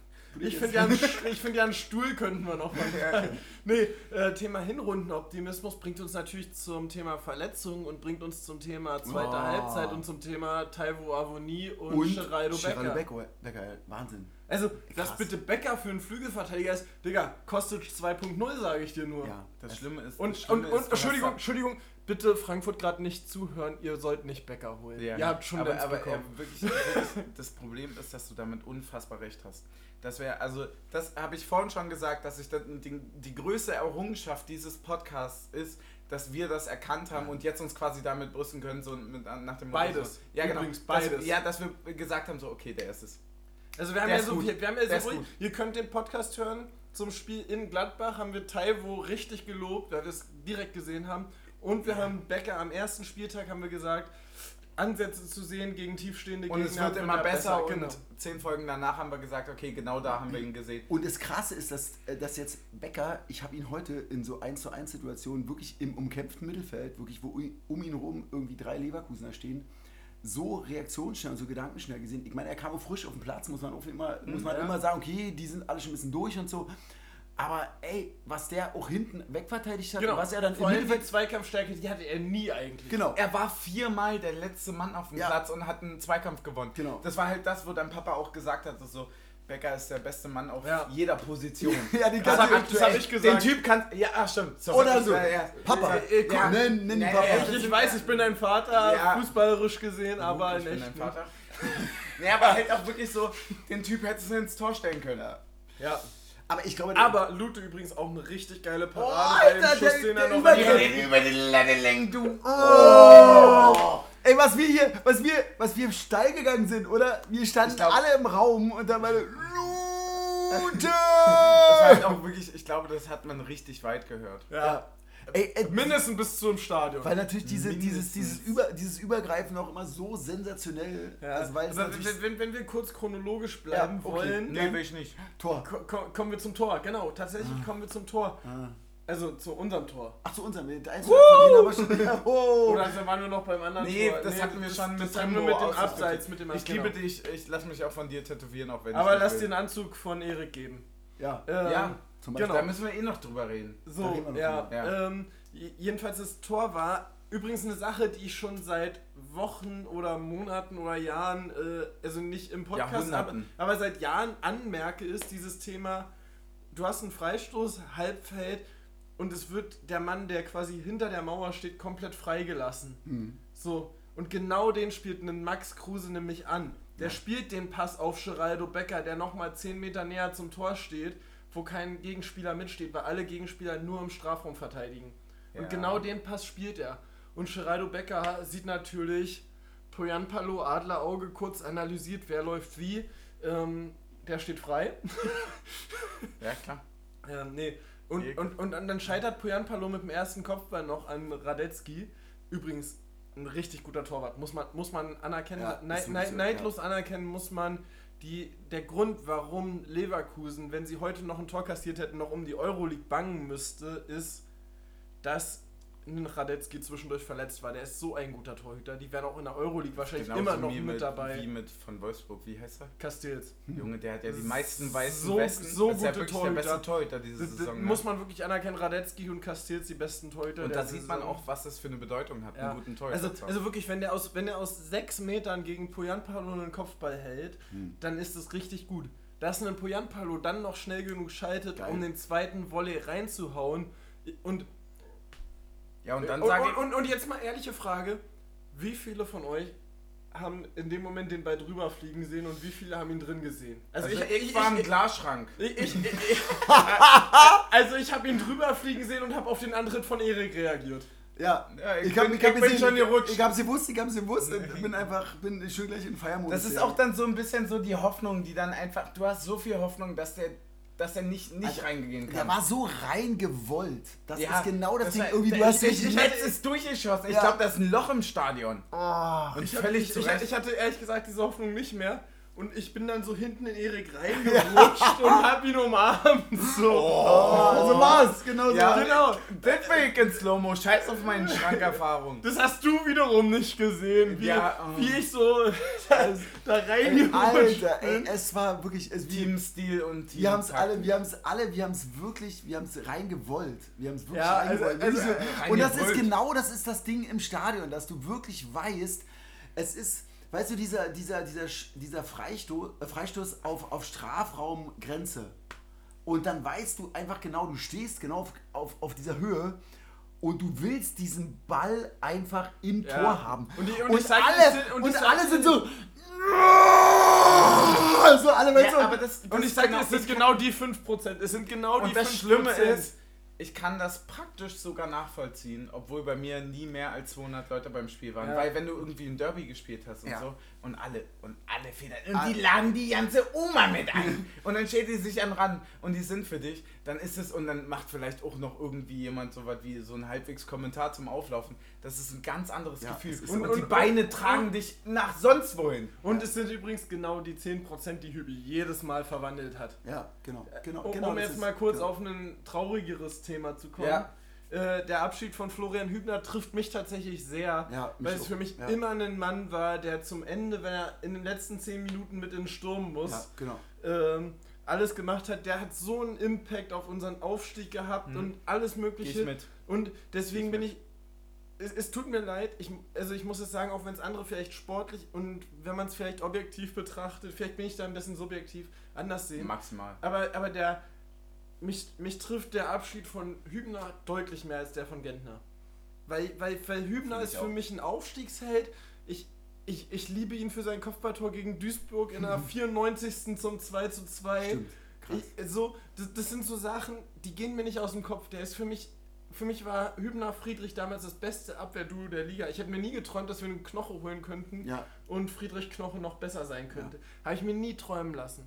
Ich, ich finde ja, ich find ja einen Stuhl könnten wir noch mal. *laughs* Nee, äh, Thema Hinrundenoptimismus bringt uns natürlich zum Thema Verletzungen und bringt uns zum Thema zweite Oh. Halbzeit und zum Thema Taiwo Avoni und, Und Geraldo Geraldo Becker. Becker. Becker, Wahnsinn. Also, Krass. dass bitte Becker für einen Flügelverteidiger ist, Digga, Kostic 2.0, sage ich dir nur. Ja, Das Schlimme ist. das Und, Schlimme und, und ist, Entschuldigung, Entschuldigung, bitte Frankfurt gerade nicht zuhören, ihr sollt nicht Becker holen. Ja. Ihr habt schon aber, aber bekommen. äh, wirklich, wirklich, das Problem ist, dass du damit unfassbar recht hast. Das wäre, also, das habe ich vorhin schon gesagt, dass ich das, die, die größte Errungenschaft dieses Podcasts ist, dass wir das erkannt haben und jetzt uns quasi damit brüsten können, so mit, nach dem Motto Beides. So, ja, genau. Übrigens, Dass, beides. ja, dass wir gesagt haben, so, okay, der ist es. Also wir haben Der ja so, wir, wir haben ja Der so, ihr könnt den Podcast hören zum Spiel in Gladbach, haben wir Taiwo richtig gelobt, weil wir es direkt gesehen haben. Und wir haben Becker am ersten Spieltag haben wir gesagt, Ansätze zu sehen gegen tiefstehende Und es Gegner. wird immer er besser, genau. und zehn Folgen danach haben wir gesagt, okay, genau da haben wir ihn gesehen. Und das Krasse ist, dass, äh, dass jetzt Becker, ich habe ihn heute in so 1 zu 1 Situationen wirklich im umkämpften Mittelfeld, wirklich wo um ihn rum irgendwie drei Leverkusener stehen, so reaktionsschnell und so gedankenschnell gesehen. Ich meine, er kam auch frisch auf den Platz, muss man, immer, muss man ja. immer sagen, okay, die sind alle schon ein bisschen durch und so. Aber ey, was der auch hinten wegverteidigt hat, Genau. was er dann Vor im die Mittelfeld... Zweikampfstärke, die hatte er nie eigentlich. Genau. Er war viermal der letzte Mann auf dem Ja. Platz und hat einen Zweikampf gewonnen. Genau. Das war halt das, wo dein Papa auch gesagt hat, so, Becker ist der beste Mann auf Ja. jeder Position. *laughs* Ja, Das du- ich- das hab ey, ich gesagt. Den Typ kann. Ja, ach, stimmt. Sorry. Oder so. Ja. Papa, Äh, äh, Ja. nenn, nenn Papa. Ich, ich weiß, ich bin dein Vater, Ja. fußballerisch gesehen, aber ich in bin dein nicht. Vater. *laughs* ja, aber halt auch wirklich so, den Typ hättest du ins Tor stellen können. Ja. Ja. Aber ich glaube, Aber Lute übrigens auch eine richtig geile Oh, Parade Alter, bei dem Schuss, der- den der er noch Übergriff. ergriff. über die Latte du. Oh! Ey, was wir hier, was wir, was wir steil gegangen sind, oder? Wir standen glaub- alle im Raum und dann war Lute! Das war halt auch wirklich, ich glaube, das hat man richtig weit gehört. Ja. Ey, ey, Mindestens bis zum Stadion. weil natürlich diese, dieses, Mindestens. dieses, Über, dieses Übergreifen auch immer so sensationell. Ja. Also, weil wenn, wenn, wenn wir kurz chronologisch bleiben Ja, okay. wollen, Nee, will ich nicht. Tor. ko ko kommen wir zum Tor. Genau, tatsächlich Ah. kommen wir zum Tor. Also zu unserem Tor. Ach, zu unserem. Der Einzelne von denen aber schon. *laughs* Oh. Oder also waren wir noch beim anderen Nee, Tor? das hatten wir das, schon mit das wir Tempo mit dem. Abseits, mit dem Ich genau. liebe dich, ich lass mich auch von dir tätowieren, auch wenn Aber ich lass nicht den will. Anzug von Erik geben. Ja. Ähm, Ja, zum Beispiel. genau. Da müssen wir eh noch drüber reden. So, reden ja. ja. Ähm, jedenfalls das Tor war übrigens eine Sache, die ich schon seit Wochen oder Monaten oder Jahren, äh, also nicht im Podcast, aber, aber seit Jahren anmerke, ist dieses Thema, du hast einen Freistoß, Halbfeld und es wird der Mann, der quasi hinter der Mauer steht, komplett freigelassen. Hm. So, und genau den spielt einen Max Kruse nämlich an. Der spielt den Pass auf Geraldo Becker, der nochmal 10 Meter näher zum Tor steht, wo kein Gegenspieler mitsteht, weil alle Gegenspieler nur im Strafraum verteidigen. Ja. Und genau den Pass spielt er. Und Geraldo Becker sieht natürlich Poyan Palo, Adlerauge, kurz analysiert, wer läuft wie. Ähm, der steht frei. *laughs* Ja, klar. Ähm, nee. Und, und, und dann scheitert Poyan Palo mit dem ersten Kopfball noch an Radetzky. Übrigens ein richtig guter Torwart. Muss man, muss man anerkennen. Ja, ist Nei- wirklich nei- so, neidlos anerkennen muss man. Die, der Grund, warum Leverkusen, wenn sie heute noch ein Tor kassiert hätten, noch um die Euroleague bangen müsste, ist, dass ein Radetzky zwischendurch verletzt war. Der ist so ein guter Torhüter. Die werden auch in der Euroleague wahrscheinlich Genauso immer noch wie mit, dabei. Wie mit von Wolfsburg, wie heißt er? Castells. Junge, der hat ja die meisten weißen So- Westen. so das ist ja gute wirklich Torhüter. der beste Torhüter diese Das, das Saison. ne? muss man wirklich anerkennen. Radetzky und Castells die besten Torhüter. Und da sieht man auch, was das für eine Bedeutung hat, Ja. einen guten Torhüter Also, also wirklich, wenn der aus, wenn der aus sechs Metern gegen Poyanpalo einen Kopfball hält, dann ist es richtig gut. Dass ein Poyanpalo dann noch schnell genug schaltet, Geil. um den zweiten Volley reinzuhauen. Und, ja, und dann und, sage ich, und, und jetzt mal ehrliche Frage: Wie viele von euch haben in dem Moment den Ball drüber fliegen sehen und wie viele haben ihn drin gesehen? also ich, war im Glasschrank. Ich, ich, ich, ich, *laughs* also ich habe ihn drüber fliegen sehen und habe auf den Antritt von Erik reagiert. Ja, Ja, ich ich, hab, bin- ich, hab ich bin gesehen, schon gerutscht. Ich gewusst, ich hab's gewusst und bin einfach, bin schön gleich in Feiermodus. Das ist auch dann so ein bisschen so die Hoffnung, die dann einfach, du hast so viel Hoffnung, dass der, dass er nicht, nicht Also, reingehen Der kann. war so rein gewollt. Das Ja, ist genau das, das Ding. war- Irgendwie, du ich, hast ich, dich ich hätte es durchgeschossen. Ich Ja. glaube, da ist ein Loch im Stadion. Oh. Und Ich, völlig ich, zu ich, ich hatte ehrlich gesagt diese Hoffnung nicht mehr. Und ich bin dann so hinten in Erik *laughs* reingerutscht und hab ihn umarmt. So. Oh, so war's, genau so. Ja. Genau. *laughs* Ich in Slow-Mo. Scheiß auf meine Schrankerfahrung. Das hast du wiederum nicht gesehen, wie, Ja, oh. wie ich so *laughs* da, da reingerutscht Alter, ey, bin. es war wirklich, es, Teamstil und Team. wir haben es alle, wir haben es alle, wir haben es wirklich, wir haben es reingewollt. Wir haben es wirklich Ja, also- reingewollt. also, Wirklich so. äh, und das ist genau, das ist das Ding im Stadion, dass du wirklich weißt, es ist, weißt du, dieser, dieser, dieser, dieser Freistoß, äh, Freistoß auf, auf Strafraumgrenze. Und dann weißt du einfach genau, du stehst genau auf, auf, auf dieser Höhe und du willst diesen Ball einfach im Ja. Tor haben. Und die- und und ich sag alle, dir, und und alle sind so. *laughs* So alle Ja, du, aber das, Und das ich sag dir, genau- es sind genau die 5%. Es sind genau die Und das 5%. Schlimme ist, ich kann das praktisch sogar nachvollziehen, obwohl bei mir nie mehr als 200 Leute beim Spiel waren. Ja. Weil wenn du irgendwie ein Derby gespielt hast und Ja. so und alle und alle federn und die laden die ganze Oma mit ein und dann steht die sich an ran und die sind für dich, dann ist es und dann macht vielleicht auch noch irgendwie jemand so was wie so ein halbwegs Kommentar zum Auflaufen. Das ist ein ganz anderes Ja, Gefühl. Und, und die Beine tragen dich nach sonst wohin. Und es sind übrigens genau die 10%, die Hübi jedes Mal verwandelt hat. Ja, genau. genau, Um, genau um jetzt mal kurz genau. auf ein traurigeres Thema zu kommen. Ja. Äh, der Abschied von Florian Hübner trifft mich tatsächlich sehr, Ja, mich weil es auch. für mich Ja. immer ein Mann war, der zum Ende, wenn er in den letzten 10 Minuten mit in den Sturm muss, Ja, genau. ähm, alles gemacht hat. Der hat so einen Impact auf unseren Aufstieg gehabt Mhm. und alles Mögliche. ich mit. Und deswegen Geh bin ich ich. Es, es tut mir leid, ich, also ich muss es sagen, auch wenn es andere vielleicht sportlich und wenn man es vielleicht objektiv betrachtet, vielleicht bin ich da ein bisschen subjektiv anders sehen. Maximal. Aber, aber der. Mich, mich trifft der Abschied von Hübner deutlich mehr als der von Gentner. Weil, weil, weil Hübner ist für auch. mich ein Aufstiegsheld. Ich, ich, ich liebe ihn für sein Kopfballtor gegen Duisburg in der 94. zum 2 zu 2. Stimmt. Krass. Ich, so, das, das sind so Sachen, die gehen mir nicht aus dem Kopf. Der ist für mich. Für mich war Hübner Friedrich damals das beste Abwehrduo der Liga. Ich hätte mir nie geträumt, dass wir einen Knoche holen könnten Ja, und Friedrich Knoche noch besser sein könnte. Habe ich mir nie träumen lassen.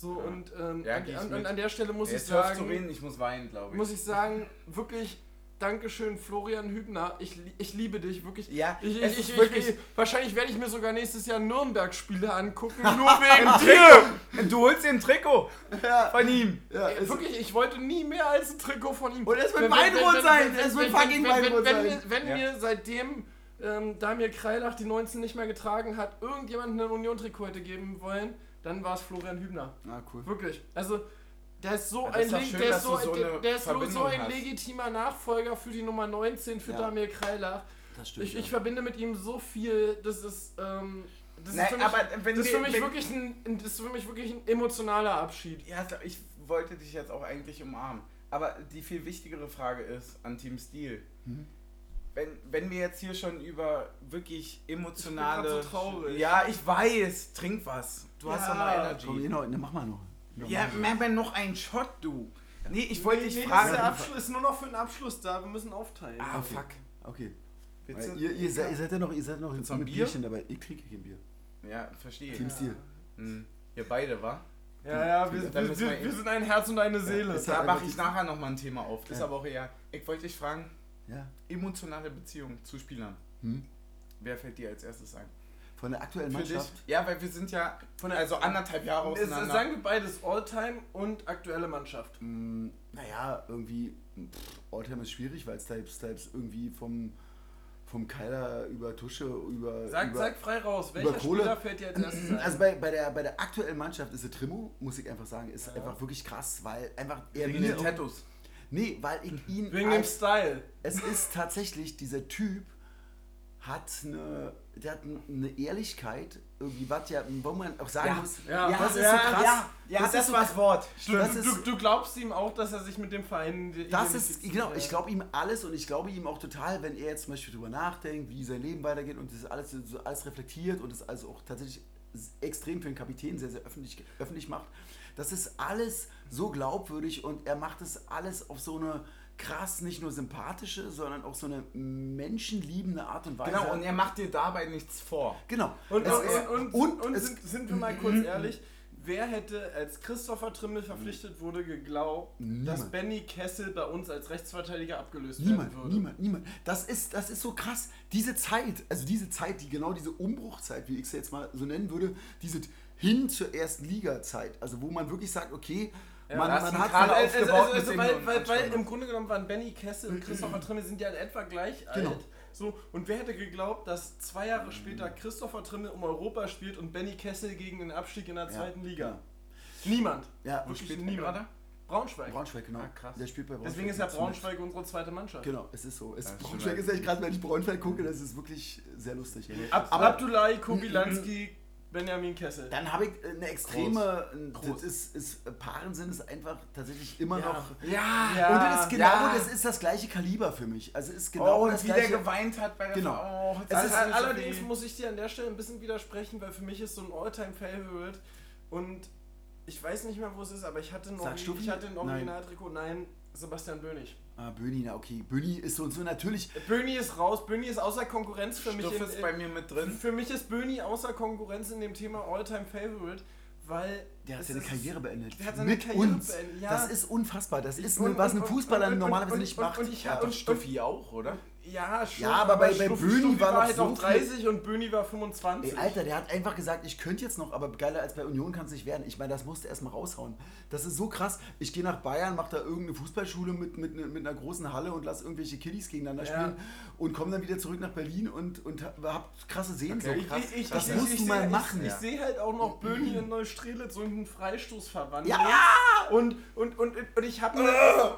So Ja. und ähm, Ja, an, ich an, an der Stelle muss ich Jetzt zu sagen, reden, ich muss weinen, glaube ich. muss ich sagen, wirklich Dankeschön Florian Hübner. Ich, ich liebe dich wirklich. Ja, ich, ich, ich, wirklich- ich, wahrscheinlich werde ich mir sogar nächstes Jahr Nürnberg-Spiele angucken, *laughs* nur wegen dir. Du holst dir ein Trikot ja, von ihm. ja. Wirklich, ich wollte nie mehr als ein Trikot von ihm. Und es wird Wenn- mein wenn- Rot wenn- sein, wenn- es wird wenn- fucking wenn- mein wenn- Rot wenn sein. Wenn Ja. mir seitdem ähm, Damir Kreilach die 19 nicht mehr getragen hat, irgendjemand ein Union-Trikot hätte geben wollen, dann war es Florian Hübner. Ah, cool. Wirklich. Also, der ist so Ja, ein, ist doch leg- schön, der ist dass so, du so der, eine der ist so Verbindung ein hast. legitimer Nachfolger für die Nummer 19 für Ja. Damir Kreilach. Das stimmt. Ich, ja. ich verbinde mit ihm so viel, das ist, ähm, das Nein, ist für mich, aber wenn das ist für mich wenn- wirklich ein, ein- das ist für mich wirklich ein emotionaler Abschied. Ja, ich wollte dich jetzt auch eigentlich umarmen. Aber die viel wichtigere Frage ist an Team Steel. Mhm. Wenn, wenn wir jetzt hier schon über wirklich emotionale. Ich bin so traurig. Ja, ich weiß. Trink was. Du hast Ja. doch noch Energy. Komm, genau, ne, mach mal noch. Noch Ja, mal. Merben noch einen Shot, du. Nee, ich wollte dich Nee, nee, fragen. Ist, der Abschluss, ist nur noch für den Abschluss da, wir müssen aufteilen. Ah, Okay. fuck. Okay. Weil ihr, ihr, seid, ihr seid ja noch, ihr seid noch mit ein Bier? Bierchen dabei. Ich trinke kein Bier. Ja, verstehe. Team Steel. Hm. Ihr beide, wa? Ja, ja, wir, wir, wir wir, sind ein Herz und eine Seele. ist Da Ja, mache ich nachher nochmal ein Thema auf. Ist Ja. aber auch eher. Ich wollte dich fragen, Ja. emotionale Beziehung zu Spielern. Hm? Wer fällt dir als erstes ein? Von der aktuellen Für dich? Mannschaft. Ja, weil wir sind ja Von der- also anderthalb Jahre Es, auseinander. sagen wir beides, Alltime und aktuelle Mannschaft. Mm, naja, irgendwie, Alltime ist schwierig, weil Stipes, Stipes irgendwie vom, vom Keiler über Tusche, über. Sag, über sag frei raus, welcher Kohle. Spieler fällt dir als erstes ein? Also bei, bei, der, bei der aktuellen Mannschaft ist es Trimo, muss ich einfach sagen, ist Ja. einfach wirklich krass, weil einfach er Wegen den Tattoos. Nee, weil ich ihn Wegen dem Style. es ist tatsächlich dieser Typ hat eine der hat eine Ehrlichkeit irgendwie was ja wo man auch sagen Ja. muss Ja. das ist ja, so krass Ja, ja das, ist so war das Wort. Du, Das du, ist- du, glaubst ihm auch, dass er sich mit dem Verein Das ist, genau, ich glaube ihm alles und ich glaube ihm auch total, wenn er jetzt zum Beispiel drüber nachdenkt, wie sein Leben weitergeht und das alles, so alles reflektiert und das also auch tatsächlich extrem für den Kapitän sehr, sehr öffentlich, öffentlich macht. Das ist alles so glaubwürdig und er macht es alles auf so eine krass, nicht nur sympathische, sondern auch so eine menschenliebende Art und Weise. Genau, und er macht dir dabei nichts vor. genau. Und, Es und, und, und, und und es- sind, sind wir mal kurz ehrlich, wer hätte, als Christopher Trimmel verpflichtet wurde, geglaubt, Niemand. dass Benny Kessel bei uns als Rechtsverteidiger abgelöst Niemand, werden würde? niemand, niemand. Das ist, das ist so krass. Diese Zeit, also diese Zeit, die genau diese Umbruchzeit, wie ich es jetzt mal so nennen würde, diese hin zur ersten Liga-Zeit, also wo man wirklich sagt, okay, man, ist man ein hat Also, vielleicht- also, aufgebaut also, also, dem weil, weil, weil im Grunde genommen waren Benny Kessel und Christopher Trimmel sind ja in etwa gleich Genau. alt. So, und wer hätte geglaubt, dass zwei Jahre später Christopher Trimmel um Europa spielt und Benny Kessel gegen den Abstieg in der Ja, zweiten Liga? genau. Niemand. Ja, Wo Wirklich spielt niemand. gerade? Braunschweig. Braunschweig, genau. Ah, krass. Der spielt bei Braunschweig. Deswegen ist ja Braunschweig unsere zweite Mannschaft. Genau, es ist so. Es, Ja, Braunschweig ist echt gerade, wenn ich Braunschweig gucke, das ist wirklich sehr lustig. Ab, Aber- Abdullahi Kobilanski, Benjamin Kessel. Dann habe ich äh, eine extreme, Groß. das ist, ist, Paaren ist einfach tatsächlich immer Ja. noch. Ja, Ja. und das ist genau, ja. das ist das gleiche Kaliber für mich. Also es ist genau oh, das wie gleiche. der geweint hat bei der Genau. Frau. Oh, Es ist allerdings muss ich dir an der Stelle ein bisschen widersprechen, weil für mich ist so ein All-Time-Favorite und ich weiß nicht mehr, wo es ist, aber ich hatte ein, Origi- du ich hatte ein Nein. Originaltrikot. Nein, Sebastian Bönig. Ah, Böni, na okay. Böni ist so und so natürlich. Böni ist raus. Böni ist außer Konkurrenz für mich. Stuff in- ist bei mir mit drin. Für mich ist Böni außer Konkurrenz in dem Thema All-Time Favorite, weil. Der hat seine ist- Karriere beendet. Der hat seine Mit Karriere uns. beendet, ja. Das ist unfassbar. Das ist, Und- was ein Fußballer und- normalerweise und- nicht macht. und ich- Ja, und- Stuffi auch, oder? Ja, schon. Ja, aber bei- bei Stuffi- Böni war noch halt so auch 30 und Böni war 25. Ey, Alter, der hat einfach gesagt, ich könnte jetzt noch, aber geiler als bei Union kann es nicht werden. Ich meine, das musste erstmal raushauen. Das ist so krass. Ich gehe nach Bayern, mache da irgendeine Fußballschule mit, mit, mit einer großen Halle und lasse irgendwelche Kiddies gegeneinander Ja. spielen und komme dann wieder zurück nach Berlin und, und hab, krasse Sehnsucht. Okay, Ich, krass. ich, ich, Das ich, musst ich, du mal machen. Ich, ich sehe halt auch noch Böni in Neustrelitz so einen Freistoß verwandelt. Ja! Und, und, und, und ich habe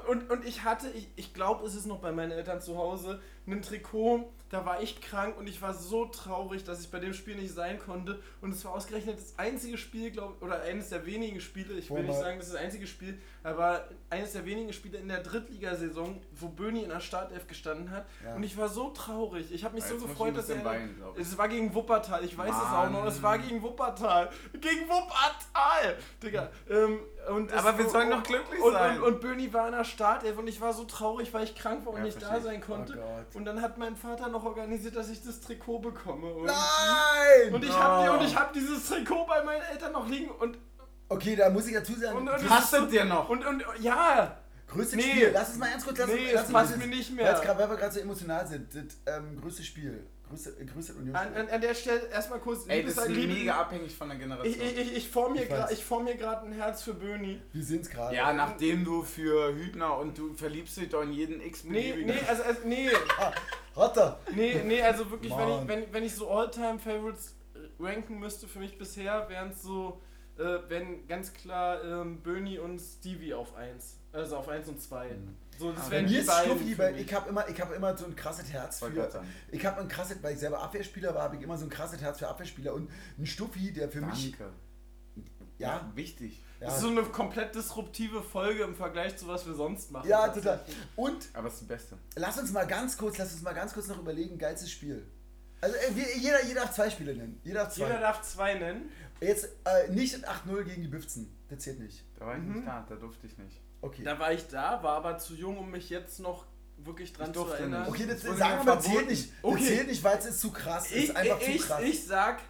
und, und ich hatte, ich, ich glaube, es ist noch bei meinen Eltern zu Hause, ein Trikot, da war ich krank und ich war so traurig, dass ich bei dem Spiel nicht sein konnte. Und es war ausgerechnet das einzige Spiel, glaube oder eines der wenigen Spiele, ich will Wo nicht sagen, das ist das einzige Spiel, aber eines der wenigen Spiele in der Drittligasaison, wo Böni in der Startelf gestanden hat. Ja. Und ich war so traurig. Ich habe mich Ja, so gefreut, dass er. ich. es war gegen Wuppertal, ich weiß es auch Mann. noch. Es war gegen Wuppertal. Gegen Wuppertal! Digga. Ähm, und Aber wir sollen und- doch glücklich und, sein. Und, und Böni war in der Startelf und ich war so traurig, weil ich krank war und Ja, nicht da verstehe sein ich. konnte. Oh und dann hat mein Vater noch organisiert, dass ich das Trikot bekomme. Und, Nein! und ich habe Oh. hab dieses Trikot bei meinen Eltern noch liegen und, Okay, da muss ich dazu sagen, und, und das es Passt es dir noch? Und, und ja, größte Nee. Spiel. Lass uns mal ganz kurz lass, Nee, lass es passt mir nicht mehr. grad- weil wir gerade so emotional sind. Das ähm, größte Spiel. Größte Union. an, an, an der Stelle erstmal kurz. Ey, das ist Liebe- mega abhängig von der Generation. Ich, ich, ich, ich form mir gerade ein Herz für Böni. Wir es gerade. ja, nachdem du für Hübner und du verliebst dich doch in jeden Nee, x-beliebigen... nee, also, also nee, *laughs* Rotter. nee, nee, also wirklich, wenn ich, wenn, wenn ich so All-Time-Favorites ranken müsste für mich bisher, wären es so, äh, wären ganz klar ähm, Böni und Stevie auf 1. Also auf 1 und 2. So, das Ah, Bei wären mir die ist beiden weil mich. ich habe immer, ich hab immer so ein krasses Herz für. Ich habe ein krasses, weil ich selber Abwehrspieler war, habe ich immer so ein krasses Herz für Abwehrspieler. Und ein Stuffi, der für mich. Danke. Ja, Wichtig. Ja, Das ist so eine komplett disruptive Folge im Vergleich zu was wir sonst machen. ja total. Und Aber es ist die beste. lass uns mal ganz kurz, lass uns mal ganz kurz noch überlegen, geilstes Spiel. Also äh, jeder, jeder darf zwei Spiele nennen. Jeder darf zwei. Jeder darf zwei nennen. Jetzt äh, nicht 8-0 gegen die Bifzen. Das zählt nicht. Da war ich nicht da, da durfte ich nicht. Okay. Da war ich da, war aber zu jung, um mich jetzt noch wirklich dran Ich zu erinnern. nicht. Okay, das, Das sagen wir mal, zählt nicht. Das Okay. zählt nicht, weil es ist zu krass. Ich, ist einfach ich, zu krass. ich sag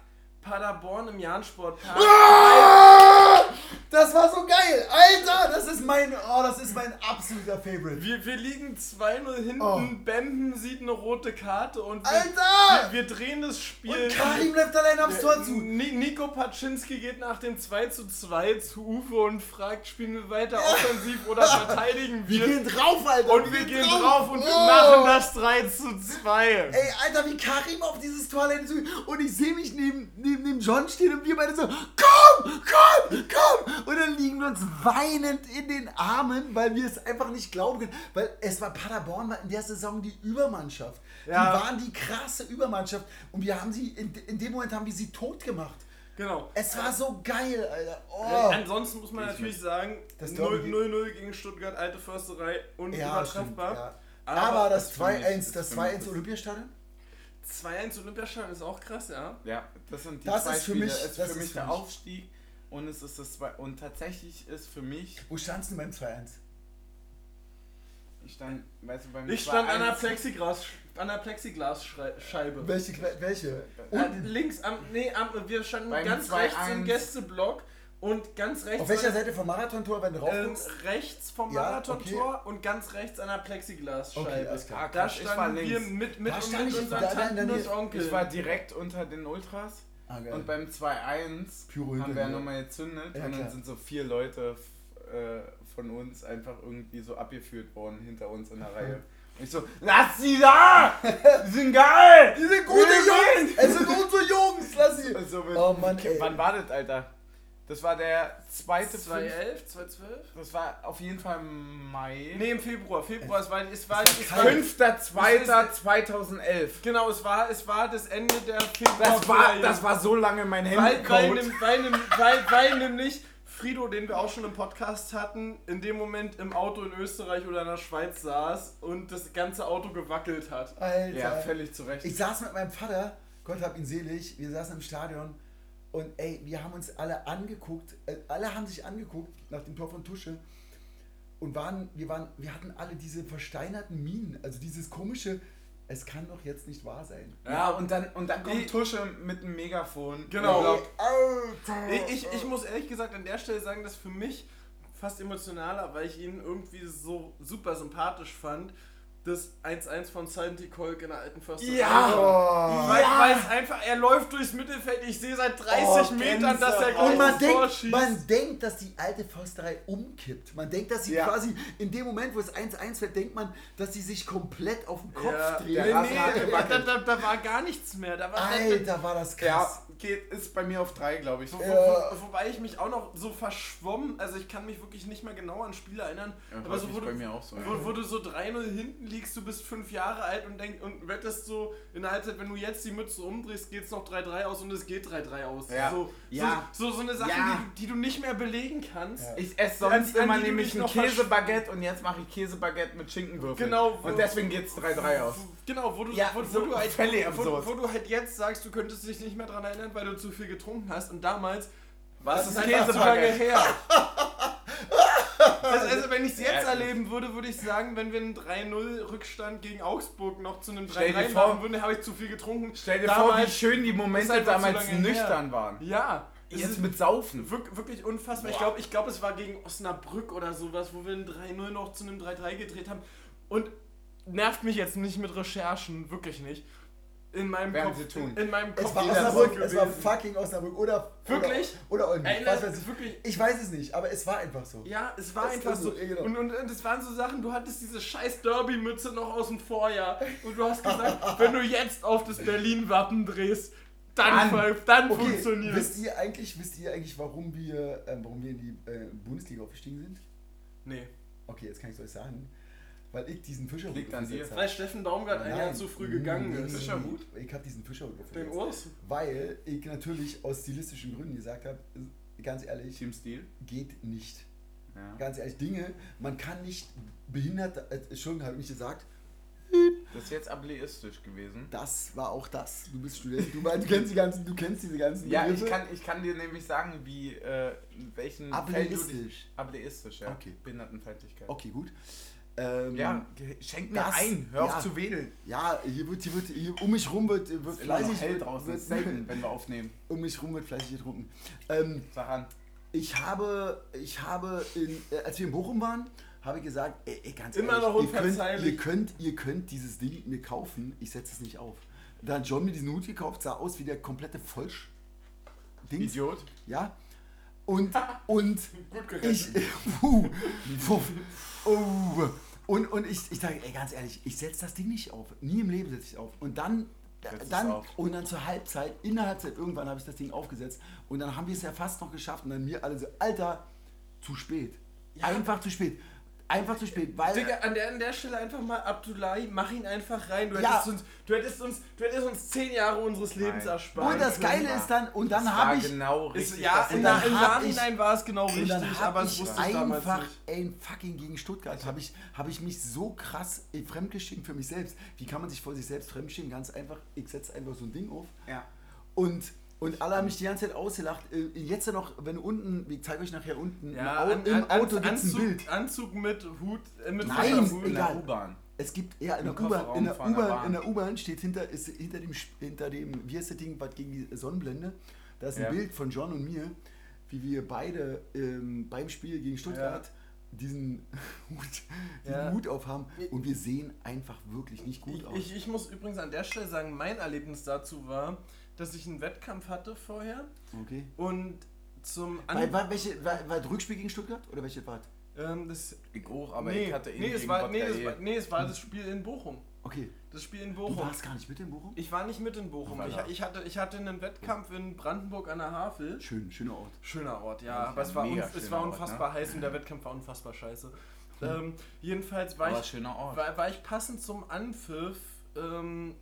Paderborn im Jahn-Sportpark. Ah! Das war so geil! Alter, das ist mein, oh, das ist mein absoluter Favorite. Wir, wir liegen 2-0 hinten, Oh. Bemben sieht eine rote Karte und wir, Alter! wir, wir drehen das Spiel. Und Karim läuft allein aufs Tor zu. Ni- Nico Paczynski geht nach dem 2 zu 2 zu Uwe und fragt, spielen wir weiter offensiv oder *laughs* verteidigen Wir wir? gehen drauf, Alter. Und wir gehen drauf und wir Oh. machen das 3 zu 2. Ey, Alter, wie Karim auf dieses Tor allein zu. Und ich sehe mich neben, neben dem John stehen und wir beide so, komm, komm, komm. Und dann liegen wir uns weinend in den Armen, weil wir es einfach nicht glauben können. Weil es war Paderborn war in der Saison die Übermannschaft. Ja. Die waren die krasse Übermannschaft. Und wir haben sie, in, in dem Moment haben wir sie tot gemacht. Genau. Es war so geil, Alter. Oh. Ansonsten muss man Ich natürlich sagen, Das Derby 0-0 gegen Stuttgart, alte Försterei, Ja, unübertreffbar. ja. Aber Aber das das finde ich- 2-1, das das finde ich 2-1 das- Olympiastadion? 2-1 Olympiastadion ist auch krass, ja. Ja, das sind die Das zwei ist für Spiele. mich- ist das für ist mich für der mich. Aufstieg und es ist das zwei und tatsächlich ist für mich Wo standst du beim 2-1? ich stand, weißt du, beim Ich stand an der 2-1 Plexiglas, an der Plexiglasscheibe. Welche? welche? Äh, Unten. links am, nee, am, wir standen Beim ganz 2-1. rechts im Gästeblock und ganz rechts Auf welcher Seite vom Marathontor, wenn du rauf ähm, rechts vom Ja, Marathontor und ganz rechts an der Plexiglasscheibe. Okay, alles klar. Ah, Da war standen wir links. mit, mit, und mit da in Tanten und. Onkel. Ich war direkt unter den Ultras Ah, und beim 2-1 Pyro haben wir dir. nochmal gezündet Ja, und dann klar. sind so vier Leute äh, von uns einfach irgendwie so abgeführt worden hinter uns in der Reihe. *laughs* Und ich so, lass sie da! *laughs* Die sind geil! Die sind gute Jungs! Es sind unsere Jungs! Lass sie! Also mit, Oh Mann, ey. Wann war das, Alter? Das war der zweite Fünf- 2011, 2012? Das war auf jeden Fall im Mai. Nee, im Februar. Februar, es war, es war, Ist es das war, kalt? 5.2.2011. genau, es war, es war das Ende der Februar. Das war, das war so lange mein weil, weil, weil, weil, weil nämlich Frido, den wir auch schon im Podcast hatten, in dem Moment im Auto in Österreich oder in der Schweiz saß und das ganze Auto gewackelt hat. Alter. Ja, völlig zu Recht. Ich saß mit meinem Vater, Gott hab ihn selig, wir saßen im Stadion und ey, wir haben uns alle angeguckt, äh, alle haben sich angeguckt nach dem Tor von Tusche und waren, wir waren, wir hatten alle diese versteinerten Minen, also dieses komische, es kann doch jetzt nicht wahr sein. Ja, und dann, und dann kommt Ich- Tusche mit einem Megafon. Genau. Ich, ich, ich muss ehrlich gesagt an der Stelle sagen, dass für mich fast emotionaler, weil ich ihn irgendwie so super sympathisch fand, das 1-1 von Santi Kolk in der alten Försterei. Oh. Weil, weil es einfach, er läuft durchs Mittelfeld, ich sehe seit 30 Oh, Metern, dass er gleich Und man denkt, man denkt, dass die alte Försterei umkippt. Man denkt, dass sie Ja. quasi in dem Moment, wo es 1-1 wird, denkt man, dass sie sich komplett auf den Kopf ja, dreht. nee, nee, da, da, da, war gar nichts mehr. Da war, Alter, war das Ja, krass. Geht, ist bei mir auf drei, glaube ich. Wo, wo, wo, wobei ich mich auch noch so verschwommen, also ich kann mich wirklich nicht mehr genau an Spiele erinnern, Ja, aber so, wo du, bei mir auch so. wo, wo du so 3-0 hinten liegst, du bist fünf Jahre alt und denk, und wettest so in der Halbzeit, wenn du jetzt die Mütze umdrehst, geht es noch 3-3 aus und es geht 3-3 aus. Ja. So, Ja. So, so, so eine Sache, Ja. die, die du nicht mehr belegen kannst. Ja. Ich esse sonst an immer nämlich ein Käsebaguette und jetzt mache ich Käsebaguette mit Schinkenwürfeln. Genau. Und deswegen geht's 3-3 aus. Genau, wo du, Ja, wo, wo, so du halt, wo, wo du halt jetzt sagst, du könntest dich nicht mehr daran erinnern, weil du zu viel getrunken hast und damals war Das es zu lange Käsebaguette. her. *laughs* Also, also wenn ich es jetzt erleben würde, würde ich sagen, wenn wir einen 3-0 Rückstand gegen Augsburg noch zu einem Stell dir 3-3 vor- machen würden, habe ich zu viel getrunken. Stell dir vor, wie Damals- schön die Momente zu damals lange her. nüchtern waren. Ja, es Jetzt ist mit Saufen. wirk- wirklich unfassbar. Ich Boah. glaube, ich glaub, es war gegen Osnabrück oder sowas, wo wir ein 3-0 noch zu einem 3-3 gedreht haben. Und nervt mich jetzt nicht mit Recherchen, wirklich nicht. In meinem Werden Kopf. sie tun. In meinem Kopf Es war Osnabrück, so es war fucking Osnabrück. Oder. Wirklich? Oder, oder Oldenburg. Weiß ich. wirklich. Ich weiß es nicht, aber es war einfach so. Ja, es war Es einfach so. so, genau. Und, und, und es waren so Sachen, du hattest diese scheiß Derby-Mütze noch aus dem Vorjahr. Und du hast gesagt, *laughs* wenn du jetzt auf das Berlin-Wappen drehst, dann, Dann. dann, dann Okay, funktioniert wisst ihr eigentlich, wisst ihr eigentlich, warum wir, ähm, warum wir in die äh, Bundesliga aufgestiegen sind? Nee. Okay, jetzt kann ich es euch sagen. Weil ich diesen Fischerhut Liegt an dir. Weil Steffen Baumgart ein. Jahr zu früh gegangen ist. nee, Fischerhut? Ich habe diesen Fischerhut Den aufgesetzt. Urs. Weil ich natürlich aus stilistischen Gründen gesagt habe, ganz ehrlich, Team Stil. geht nicht. Ja. Ganz ehrlich, Dinge, man kann nicht behindert, äh, Entschuldigung, habe ich nicht gesagt, Das ist jetzt ableistisch gewesen. das war auch das. Du bist Student, du, du kennst die ganzen, du kennst diese ganzen Ja, ich kann, ich kann dir nämlich sagen, wie, äh, welchen Ableistisch. Feld du dich- Ableistisch, ja. Okay. Behindertenfeindlichkeit. Okay, gut. Ähm, Ja, schenk mir das- ein, hör ja. auf zu wedeln. Ja, hier wird, hier wird, hier um mich rum wird, wird fleißig, hell wird, draußen, wird, selten, *laughs* wenn wir aufnehmen. um mich rum wird fleißig getrunken. Ähm, Sag an. ich habe, ich habe, in, äh, als wir in Bochum waren, habe ich gesagt, ey, ey, ganz Immer ehrlich, noch ihr, könnt, unverzeihlich. ihr, könnt, ihr könnt dieses Ding mir kaufen, ich setze es nicht auf. Da hat John mir diesen Hut gekauft, sah aus wie der komplette Vollsch. Dings, Idiot. ja. Und, und ich, puh, oh, und, und ich, ich sage, ey, ganz ehrlich, ich setze das Ding nicht auf. Nie im Leben setze ich es auf. Und dann, dann und dann zur Halbzeit, in der Halbzeit, irgendwann habe ich das Ding aufgesetzt. Und dann haben wir es ja fast noch geschafft. Und dann mir alle so, Alter, zu spät. Einfach zu spät. Einfach zu spät, weil. Digga, an der, an der Stelle einfach mal Abdullahi, mach ihn einfach rein. Du Ja. hättest, uns, du, hättest uns, du hättest uns zehn Jahre unseres Lebens Nein. erspart. und das Geile ist dann, und dann habe war ich. genau Ist, richtig. ja, das im, und dann im hab Nachhinein war es genau Und richtig, dann aber ich wusste ich damals einfach nicht. ein fucking gegen Stuttgart, habe ich, hab ich mich so krass fremdgeschämt für mich selbst. Wie kann man sich vor sich selbst fremdschämen? Ganz einfach, ich setze einfach so ein Ding auf ja. und, und alle haben mich die ganze Zeit ausgelacht. Äh, Jetzt ja noch, wenn unten, ich zeige euch nachher unten, Ja, im, Au an, an, Auto gibt es ein Anzug, Bild. Anzug mit Hut, äh, mit Nein, Fischerhut. In der. U-Bahn. Es gibt, ja, in der U-Bahn, in der U-Bahn, Bahn. in der U-Bahn steht hinter, ist hinter dem, hinter dem, wie heißt das Ding, was gegen die Sonnenblende, da ist ein Ja. Bild von John und mir, wie wir beide ähm, beim Spiel gegen Stuttgart diesen, *laughs* Hut, diesen Ja. Hut aufhaben und wir sehen einfach wirklich nicht gut Ich, aus. ich, ich muss übrigens an der Stelle sagen, mein Erlebnis dazu war, dass ich einen Wettkampf hatte vorher okay. und zum War, war, welche, war, war das Rückspiel gegen Stuttgart oder welche war das? ähm, das, Ich auch, aber nee, ich hatte ihn nee, es war, nee, eh. war, nee, es war das Spiel in Bochum. Okay. Das Spiel in Du Bochum. warst gar nicht mit in Bochum? Ich war nicht mit in Bochum. Ich, ich, hatte, ich hatte einen Wettkampf in Brandenburg an der Havel. Schön, schöner Ort. Schöner Ort, ja. Ja, aber es war, es war Ort, unfassbar ne? heiß und der Wettkampf war unfassbar scheiße. Ähm, jedenfalls war Aber ich, Ort. war, war ich passend zum Anpfiff ähm,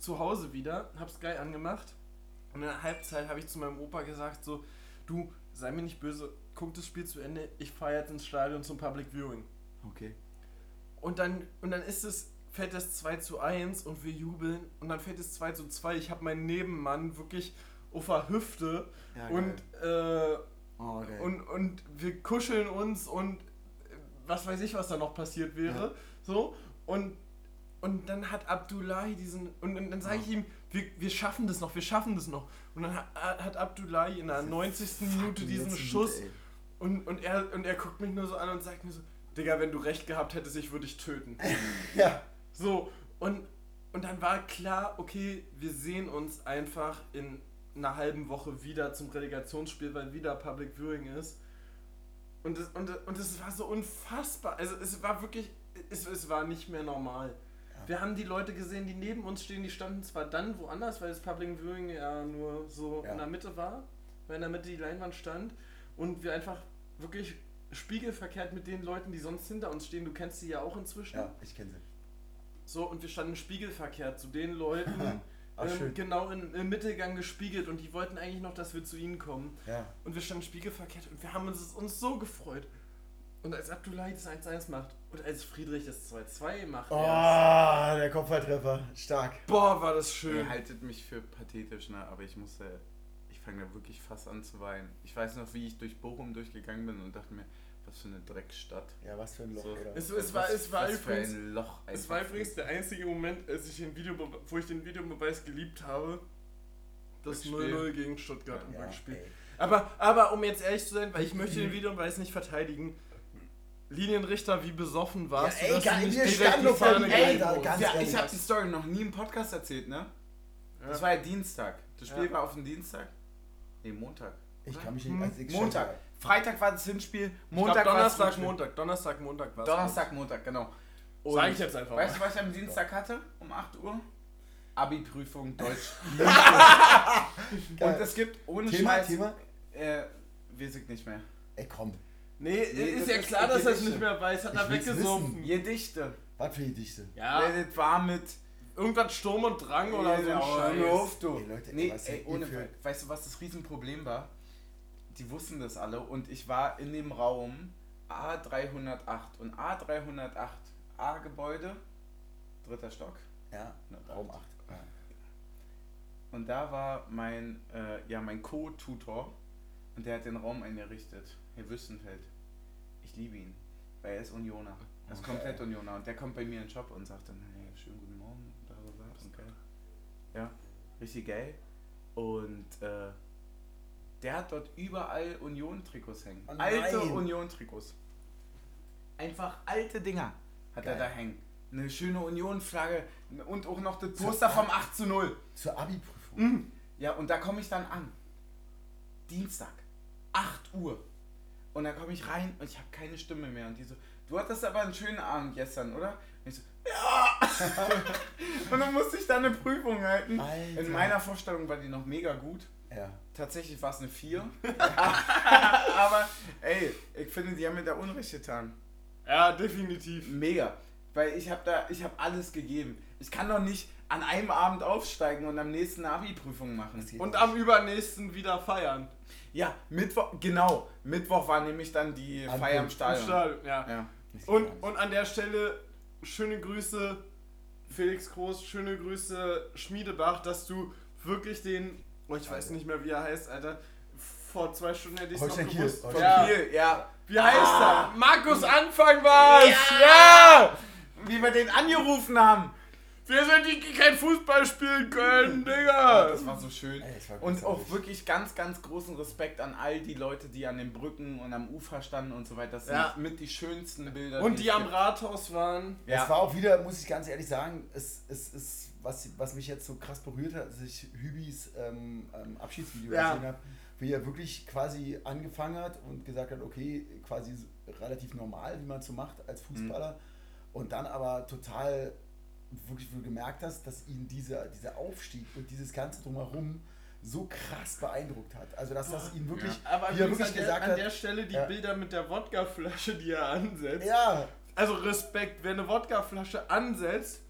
zu Hause wieder, hab's geil angemacht. Und in der Halbzeit habe ich zu meinem Opa gesagt: So, du, sei mir nicht böse, guck das Spiel zu Ende, ich fahre jetzt ins Stadion zum Public Viewing. Okay. Und dann, und dann ist es, fällt es 2 zu 1 und wir jubeln und dann fällt es 2 zu 2. Ich habe meinen Nebenmann wirklich auf der Hüfte Ja, und, äh, Oh, und, und wir kuscheln uns und was weiß ich, was da noch passiert wäre. Ja. So, und, und dann hat Abdullahi diesen, und dann, dann sage ich ihm, wir, wir schaffen das noch, wir schaffen das noch. Und dann hat, hat Abdullahi in der 90. Minute diesen Schuss und, und, er, und er guckt mich nur so an und sagt mir so, Digga, wenn du recht gehabt hättest, ich würde dich töten. *laughs* Ja. So, und, und dann war klar, okay, wir sehen uns einfach in einer halben Woche wieder zum Relegationsspiel, weil wieder Public Viewing ist. Und es, und, und war so unfassbar. Also es war wirklich, es, es war nicht mehr normal. Wir haben die Leute gesehen, die neben uns stehen, die standen zwar dann woanders, weil das Public Viewing ja nur so Ja. in der Mitte war, weil in der Mitte die Leinwand stand und wir einfach wirklich spiegelverkehrt mit den Leuten, die sonst hinter uns stehen, du kennst sie ja auch inzwischen, Ja, ich kenne sie. so, und wir standen spiegelverkehrt zu den Leuten, Ach, *laughs* ähm, schön. genau in, im Mittelgang gespiegelt und die wollten eigentlich noch, dass wir zu ihnen kommen. Ja. Und wir standen spiegelverkehrt und wir haben uns, uns so gefreut. Und als Abdullahi das 1-1 macht und als Friedrich das 2-2 macht, Oh, der Kopfballtreffer. Stark. boah, war das Ihr schön. haltet mich für pathetisch, ne? aber ich musste, ich fange da wirklich fast an zu weinen. Ich weiß noch, wie ich durch Bochum durchgegangen bin und dachte mir, was für eine Dreckstadt. Ja, was für ein Loch, So. oder? Es, es, war, es war was für übrigens, ein Loch. es war übrigens der einzige Moment, als ich den Video, wo ich den Videobeweis geliebt habe. Das Rückspiel. 0-0 gegen Stuttgart im ja, Rückspiel. ey. Aber, aber um jetzt ehrlich zu sein, weil ich möchte den *clears throat* Videobeweis nicht verteidigen. Linienrichter, wie besoffen warst Ja, du, ey, dass du geil, nicht wir direkt die Fahne gehalten Alter, ganz Ja, ehrlich. ich habe die Story noch nie im Podcast erzählt, ne? Das Ja. war ja Dienstag. Das Spiel Ja. war auf den Dienstag. Nee, Montag. Ich kann mich nicht. Hm. Also Montag. stand Freitag war das Hinspiel, Ich glaub, Montag war das Donnerstag, Rückspiel. Montag. Donnerstag, Montag war Donnerstag, Montag, genau. Und Sag ich jetzt einfach Weißt du, was ich am Dienstag hatte? Um 8 Uhr? Abi-Prüfung Deutsch. *laughs* Und es gibt ohne Thema, Scheiß. Thema. Äh, weiß ich nicht mehr. Ey, komm. Nee, Nee, ist das ja ist klar, dass er es nicht mehr weiß. Hat Ich er will's weggesoffen. Gedichte. Was für Gedichte? Ja, Ja. Das war mit. irgendwas Sturm und Drang oder so Scheiß. hör auf, du. Ey, Leute, nee, was ey, ohne für- Weißt du, was das Riesenproblem war? Die wussten das alle und ich war in dem Raum A308 und A308, A-Gebäude, dritter Stock. Ja, Raum 8. Ja. Und da war mein, äh, ja, mein Co-Tutor und der hat den Raum eingerichtet. Herr Wüstenfeld. Ich liebe ihn, weil er ist Unioner. Er ist Okay. komplett Unioner. Und der kommt bei mir in den Shop und sagt dann, hey, schönen guten Morgen. Da, da, da. Und geil. Ja, richtig geil. Und äh, der hat dort überall Union-Trikots hängen. Oh alte. Union-Trikots. Einfach alte Dinger hat er Geil. da hängen. Eine schöne Union-Flagge und auch noch das Poster vom 8 zu 0. Zur Abi-Prüfung. Mhm. Ja, und da komme ich dann an. Dienstag, 8 Uhr. Und dann komme ich rein und ich habe keine Stimme mehr. Und die so, du hattest aber einen schönen Abend gestern, oder? Und ich so, ja! *laughs* und dann musste ich da eine Prüfung halten. Alter. In meiner Vorstellung war die noch mega gut. Ja. Tatsächlich war es eine 4. *laughs* *laughs* aber ey, ich finde, die haben mir da Unrecht getan. Ja, definitiv. Mega. Weil ich habe da, ich habe alles gegeben. Ich kann doch nicht an einem Abend aufsteigen und am nächsten Abi-Prüfung machen. Und am übernächsten wieder feiern. Ja, Mittwoch, genau. Mittwoch war nämlich dann die Ankunft. Feier im Im Stadion. Stadion, ja. Ja. Und, und an der Stelle schöne Grüße, Felix Groß, schöne Grüße, Schmiedebach, dass du wirklich den, oh, ich weiß nicht mehr, wie er heißt, Alter, vor zwei Stunden hätte ich es noch Kiel. gewusst. Holstein Ja. Kiel, ja. Wie heißt Ah. er? Markus Anfang war's! Ja! Wie wir den angerufen haben. Wir sind die, die kein Fußball spielen können, Digga! das war so schön. Ey, war Und auch wirklich ganz, ganz großen Respekt an all die Leute, die an den Brücken und am Ufer standen und so weiter. Das Ja. sind mit die schönsten Bilder. Und es die am gibt. Rathaus waren. Ja. Es war auch wieder, muss ich ganz ehrlich sagen, es, es ist, was, was mich jetzt so krass berührt hat, als ich Hübis ähm, ähm, Abschiedsvideo Ja. gesehen habe, wie er wirklich quasi angefangen hat und gesagt hat, okay, quasi relativ normal, wie man es so macht als Fußballer. Und dann aber total wirklich wo du gemerkt hast, dass ihn dieser, dieser Aufstieg und dieses Ganze drumherum so krass beeindruckt hat. Also dass das ihn wirklich, Aber wie er wirklich an, der, gesagt an hat, der Stelle die Ja. Bilder mit der Wodkaflasche, die er ansetzt. ja, Also Respekt, wer eine Wodkaflasche ansetzt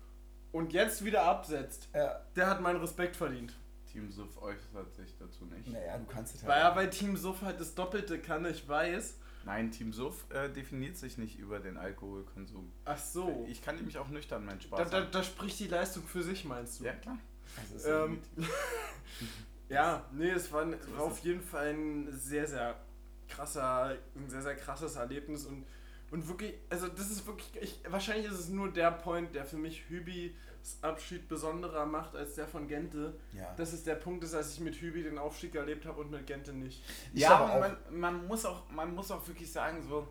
und jetzt wieder absetzt, ja, der hat meinen Respekt verdient. Team Suff äußert sich dazu nicht. naja, du kannst es Weil er bei Team Suff halt das Doppelte kann, ich weiß. Nein, Team Suff äh, definiert sich nicht über den Alkoholkonsum. Ach so. Ich kann nämlich auch nüchtern meinen Da, Spaß da, haben. da spricht die Leistung für sich, meinst du? Ja, klar. Ähm, *laughs* ja, nee, es war, ein- war auf jeden Fall ein sehr, sehr krasser, ein sehr, sehr krasses Erlebnis und Und wirklich, also das ist wirklich, ich, wahrscheinlich ist es nur der Point, der für mich Hübis Abschied besonderer macht als der von Gente. Ja. Das ist der Punkt, ist, als ich mit Hübi den Aufstieg erlebt habe und mit Gente nicht. Ich ja, auch. man, man, muss auch, man muss auch wirklich sagen, so,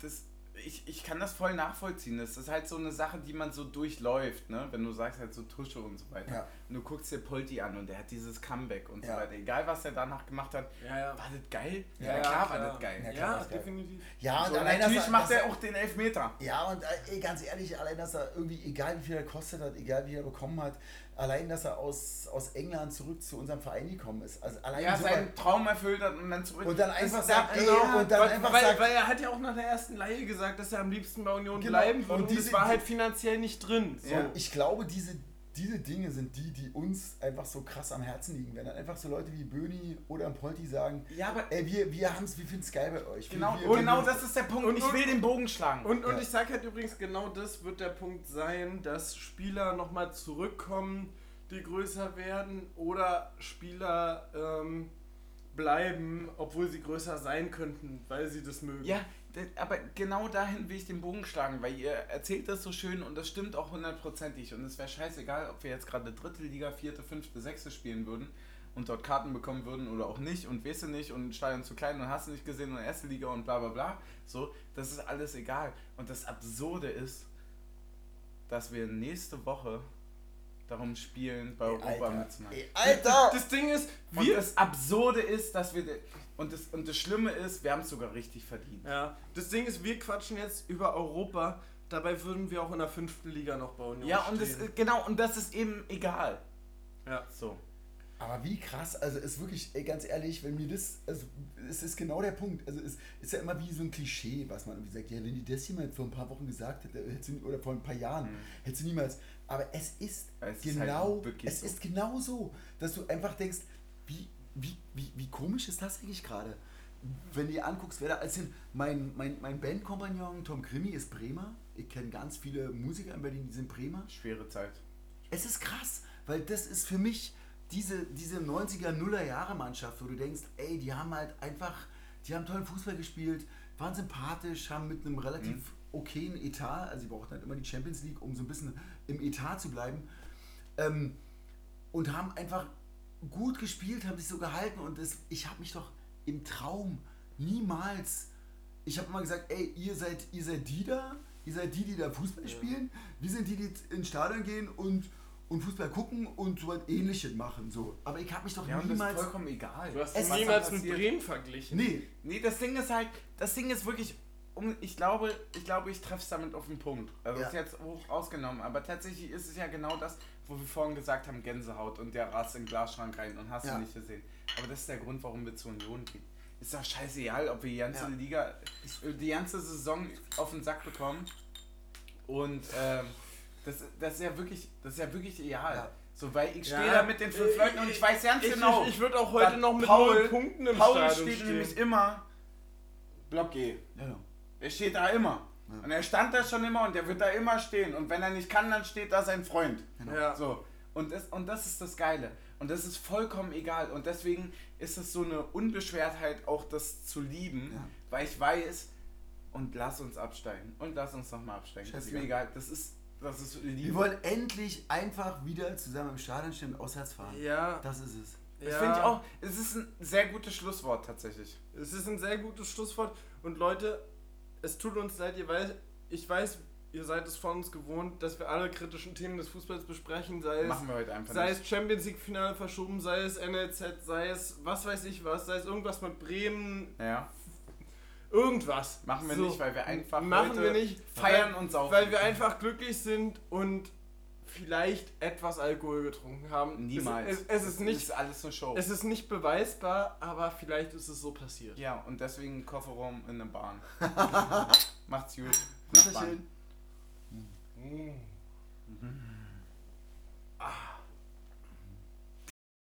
das, ich, ich kann das voll nachvollziehen. Das ist halt so eine Sache, die man so durchläuft, ne? Wenn du sagst halt so Tusche und so weiter. Ja. Und du guckst dir Polti an und der hat dieses Comeback und Ja. so weiter. Egal, was er danach gemacht hat, Ja, ja. war das geil? Ja, klar, war das geil. Ja, Ja, klar, das ist geil. definitiv. Ja, und So, allein, natürlich er, macht er auch den Elfmeter. Ja, und äh, ganz ehrlich, allein, dass er irgendwie, egal wie viel er gekostet hat, egal wie er bekommen hat, allein, dass er aus, aus England zurück zu unserem Verein gekommen ist. Also allein Ja, so seinen Traum erfüllt hat und dann zurück. Und dann einfach sagt, ja- ey, genau. und dann weil, einfach weil, sagt, weil er hat ja auch nach der ersten Leihe gesagt, dass er am liebsten bei Union Genau. bleiben würde Und und, diese- das war halt finanziell nicht drin. So. so, ich glaube, diese, diese Dinge sind die, die uns einfach so krass am Herzen liegen. Wenn dann einfach so Leute wie Böni oder ein Polti sagen, Ja, aber ey, wir, wir haben's, wir finden's geil bei euch. genau, wir, wir, genau wir, das ist der Punkt. Und- ich und- will den Bogen schlagen. Und, und Ja. ich sag halt übrigens, genau das wird der Punkt sein, dass Spieler nochmal zurückkommen, die größer werden oder Spieler ähm, bleiben, obwohl sie größer sein könnten, weil sie das mögen. Ja, aber genau dahin will ich den Bogen schlagen, weil ihr erzählt das so schön und das stimmt auch hundertprozentig. Und es wäre scheißegal, ob wir jetzt gerade dritte Liga, vierte, fünfte, sechste spielen würden und dort Karten bekommen würden oder auch nicht und weißt du nicht und Stadion zu klein und hast du nicht gesehen und erste Liga und bla bla bla. So, das ist alles egal. Und das Absurde ist, dass wir nächste Woche darum spielen, bei Europa Alter, mitzumachen. ey, Alter! Das Ding ist, Und wir. das Absurde ist, dass wir. Und das, und das Schlimme ist, wir haben es sogar richtig verdient. Ja, das Ding ist, wir quatschen jetzt über Europa, dabei würden wir auch in der fünften Liga noch bei Union Ja, und das, stehen. genau, und das ist eben egal. ja. So. Aber wie krass, also ist wirklich, ey, ganz ehrlich, wenn mir das, also es ist genau der Punkt. Also es ist ja immer wie so ein Klischee, was man irgendwie sagt, ja, wenn die das jemand vor ein paar Wochen gesagt hätte, hätte sie, oder vor ein paar Jahren, hätte sie niemals. Aber es ist Es ist genau, halt wirklich es so. ist genau so, dass du einfach denkst, wie, wie, wie, wie komisch ist das eigentlich gerade? Wenn du dir anguckst, wer da als mein, mein, mein Bandkompagnon Tom Grimmi ist Bremer. Ich kenne ganz viele Musiker in Berlin, die sind Bremer. Schwere Zeit. Es ist krass, weil das ist für mich diese, diese 90er, Nuller Jahre Mannschaft, wo du denkst, ey, die haben halt einfach, die haben tollen Fußball gespielt, waren sympathisch, haben mit einem relativ okayen Etat, also sie brauchten halt immer die Champions League, um so ein bisschen im Etat zu bleiben, ähm, und haben einfach gut gespielt, haben sich so gehalten und das, ich habe mich doch im Traum niemals, ich habe immer gesagt, ey, ihr seid, ihr seid die da, ihr seid die, die da Fußball spielen, wir sind die, die ins Stadion gehen und, und Fußball gucken und so was ähnliches machen, so. Aber ich habe mich doch Ja, und das ist niemals... vollkommen egal. Du hast Es niemals mit. Bremen verglichen. Nee, Nee, das Ding ist halt, das Ding ist wirklich, um, ich glaube, ich glaube, ich treffe es damit auf den Punkt. Also Ja. ist jetzt hoch ausgenommen, aber tatsächlich ist es ja genau das, wo wir vorhin gesagt haben, Gänsehaut und der rast in den Glasschrank rein und hast Ja. du nicht gesehen. Aber das ist der Grund, warum wir zur Union gehen. Ist doch scheißegal, ob wir die ganze Ja. Liga, die ganze Saison auf den Sack bekommen. Und ähm, das, das ist ja wirklich, das ist ja wirklich ideal. Ja. So, weil ich stehe Ja, da mit den fünf ich- Leuten und ich weiß ganz Ich, genau. ich, ich würde auch heute noch mit Paul- null Punkten im Paul Stadion steht stehen. nämlich immer Block G. ja, Er steht da immer. Ja. Und er stand da schon immer und der wird da immer stehen. Und wenn er nicht kann, dann steht da sein Freund. genau. Ja. So. Und das, und das ist das Geile. Und das ist vollkommen egal. Und deswegen ist es so eine Unbeschwertheit, auch das zu lieben, Ja. weil ich weiß, und lass uns absteigen. Und lass uns nochmal absteigen. Das ist mir egal. Das ist, das ist Liebe. Wir wollen endlich einfach wieder zusammen im Stadion stehen und auswärts fahren. Ja, Das ist es. Das ja. finde ich auch, es ist ein sehr gutes Schlusswort tatsächlich. Es ist ein sehr gutes Schlusswort. Und Leute, es tut uns leid, ihr weiß, ich weiß, ihr seid es von uns gewohnt, dass wir alle kritischen Themen des Fußballs besprechen, sei es, Machen wir heute einfach sei nicht. es Champions League Finale verschoben, sei es NLZ, sei es was weiß ich was, sei es irgendwas mit Bremen, Ja, irgendwas. machen wir So, nicht, weil wir einfach machen heute wir nicht, feiern und saufen. weil wir einfach glücklich sind und vielleicht etwas Alkohol getrunken haben. Niemals. Es, es, es ist nicht, ist alles eine Show. es ist nicht beweisbar, aber vielleicht ist es so passiert. ja, und deswegen Kofferraum in der Bahn. *laughs* Macht's gut. Nachbarn. schön. Mm.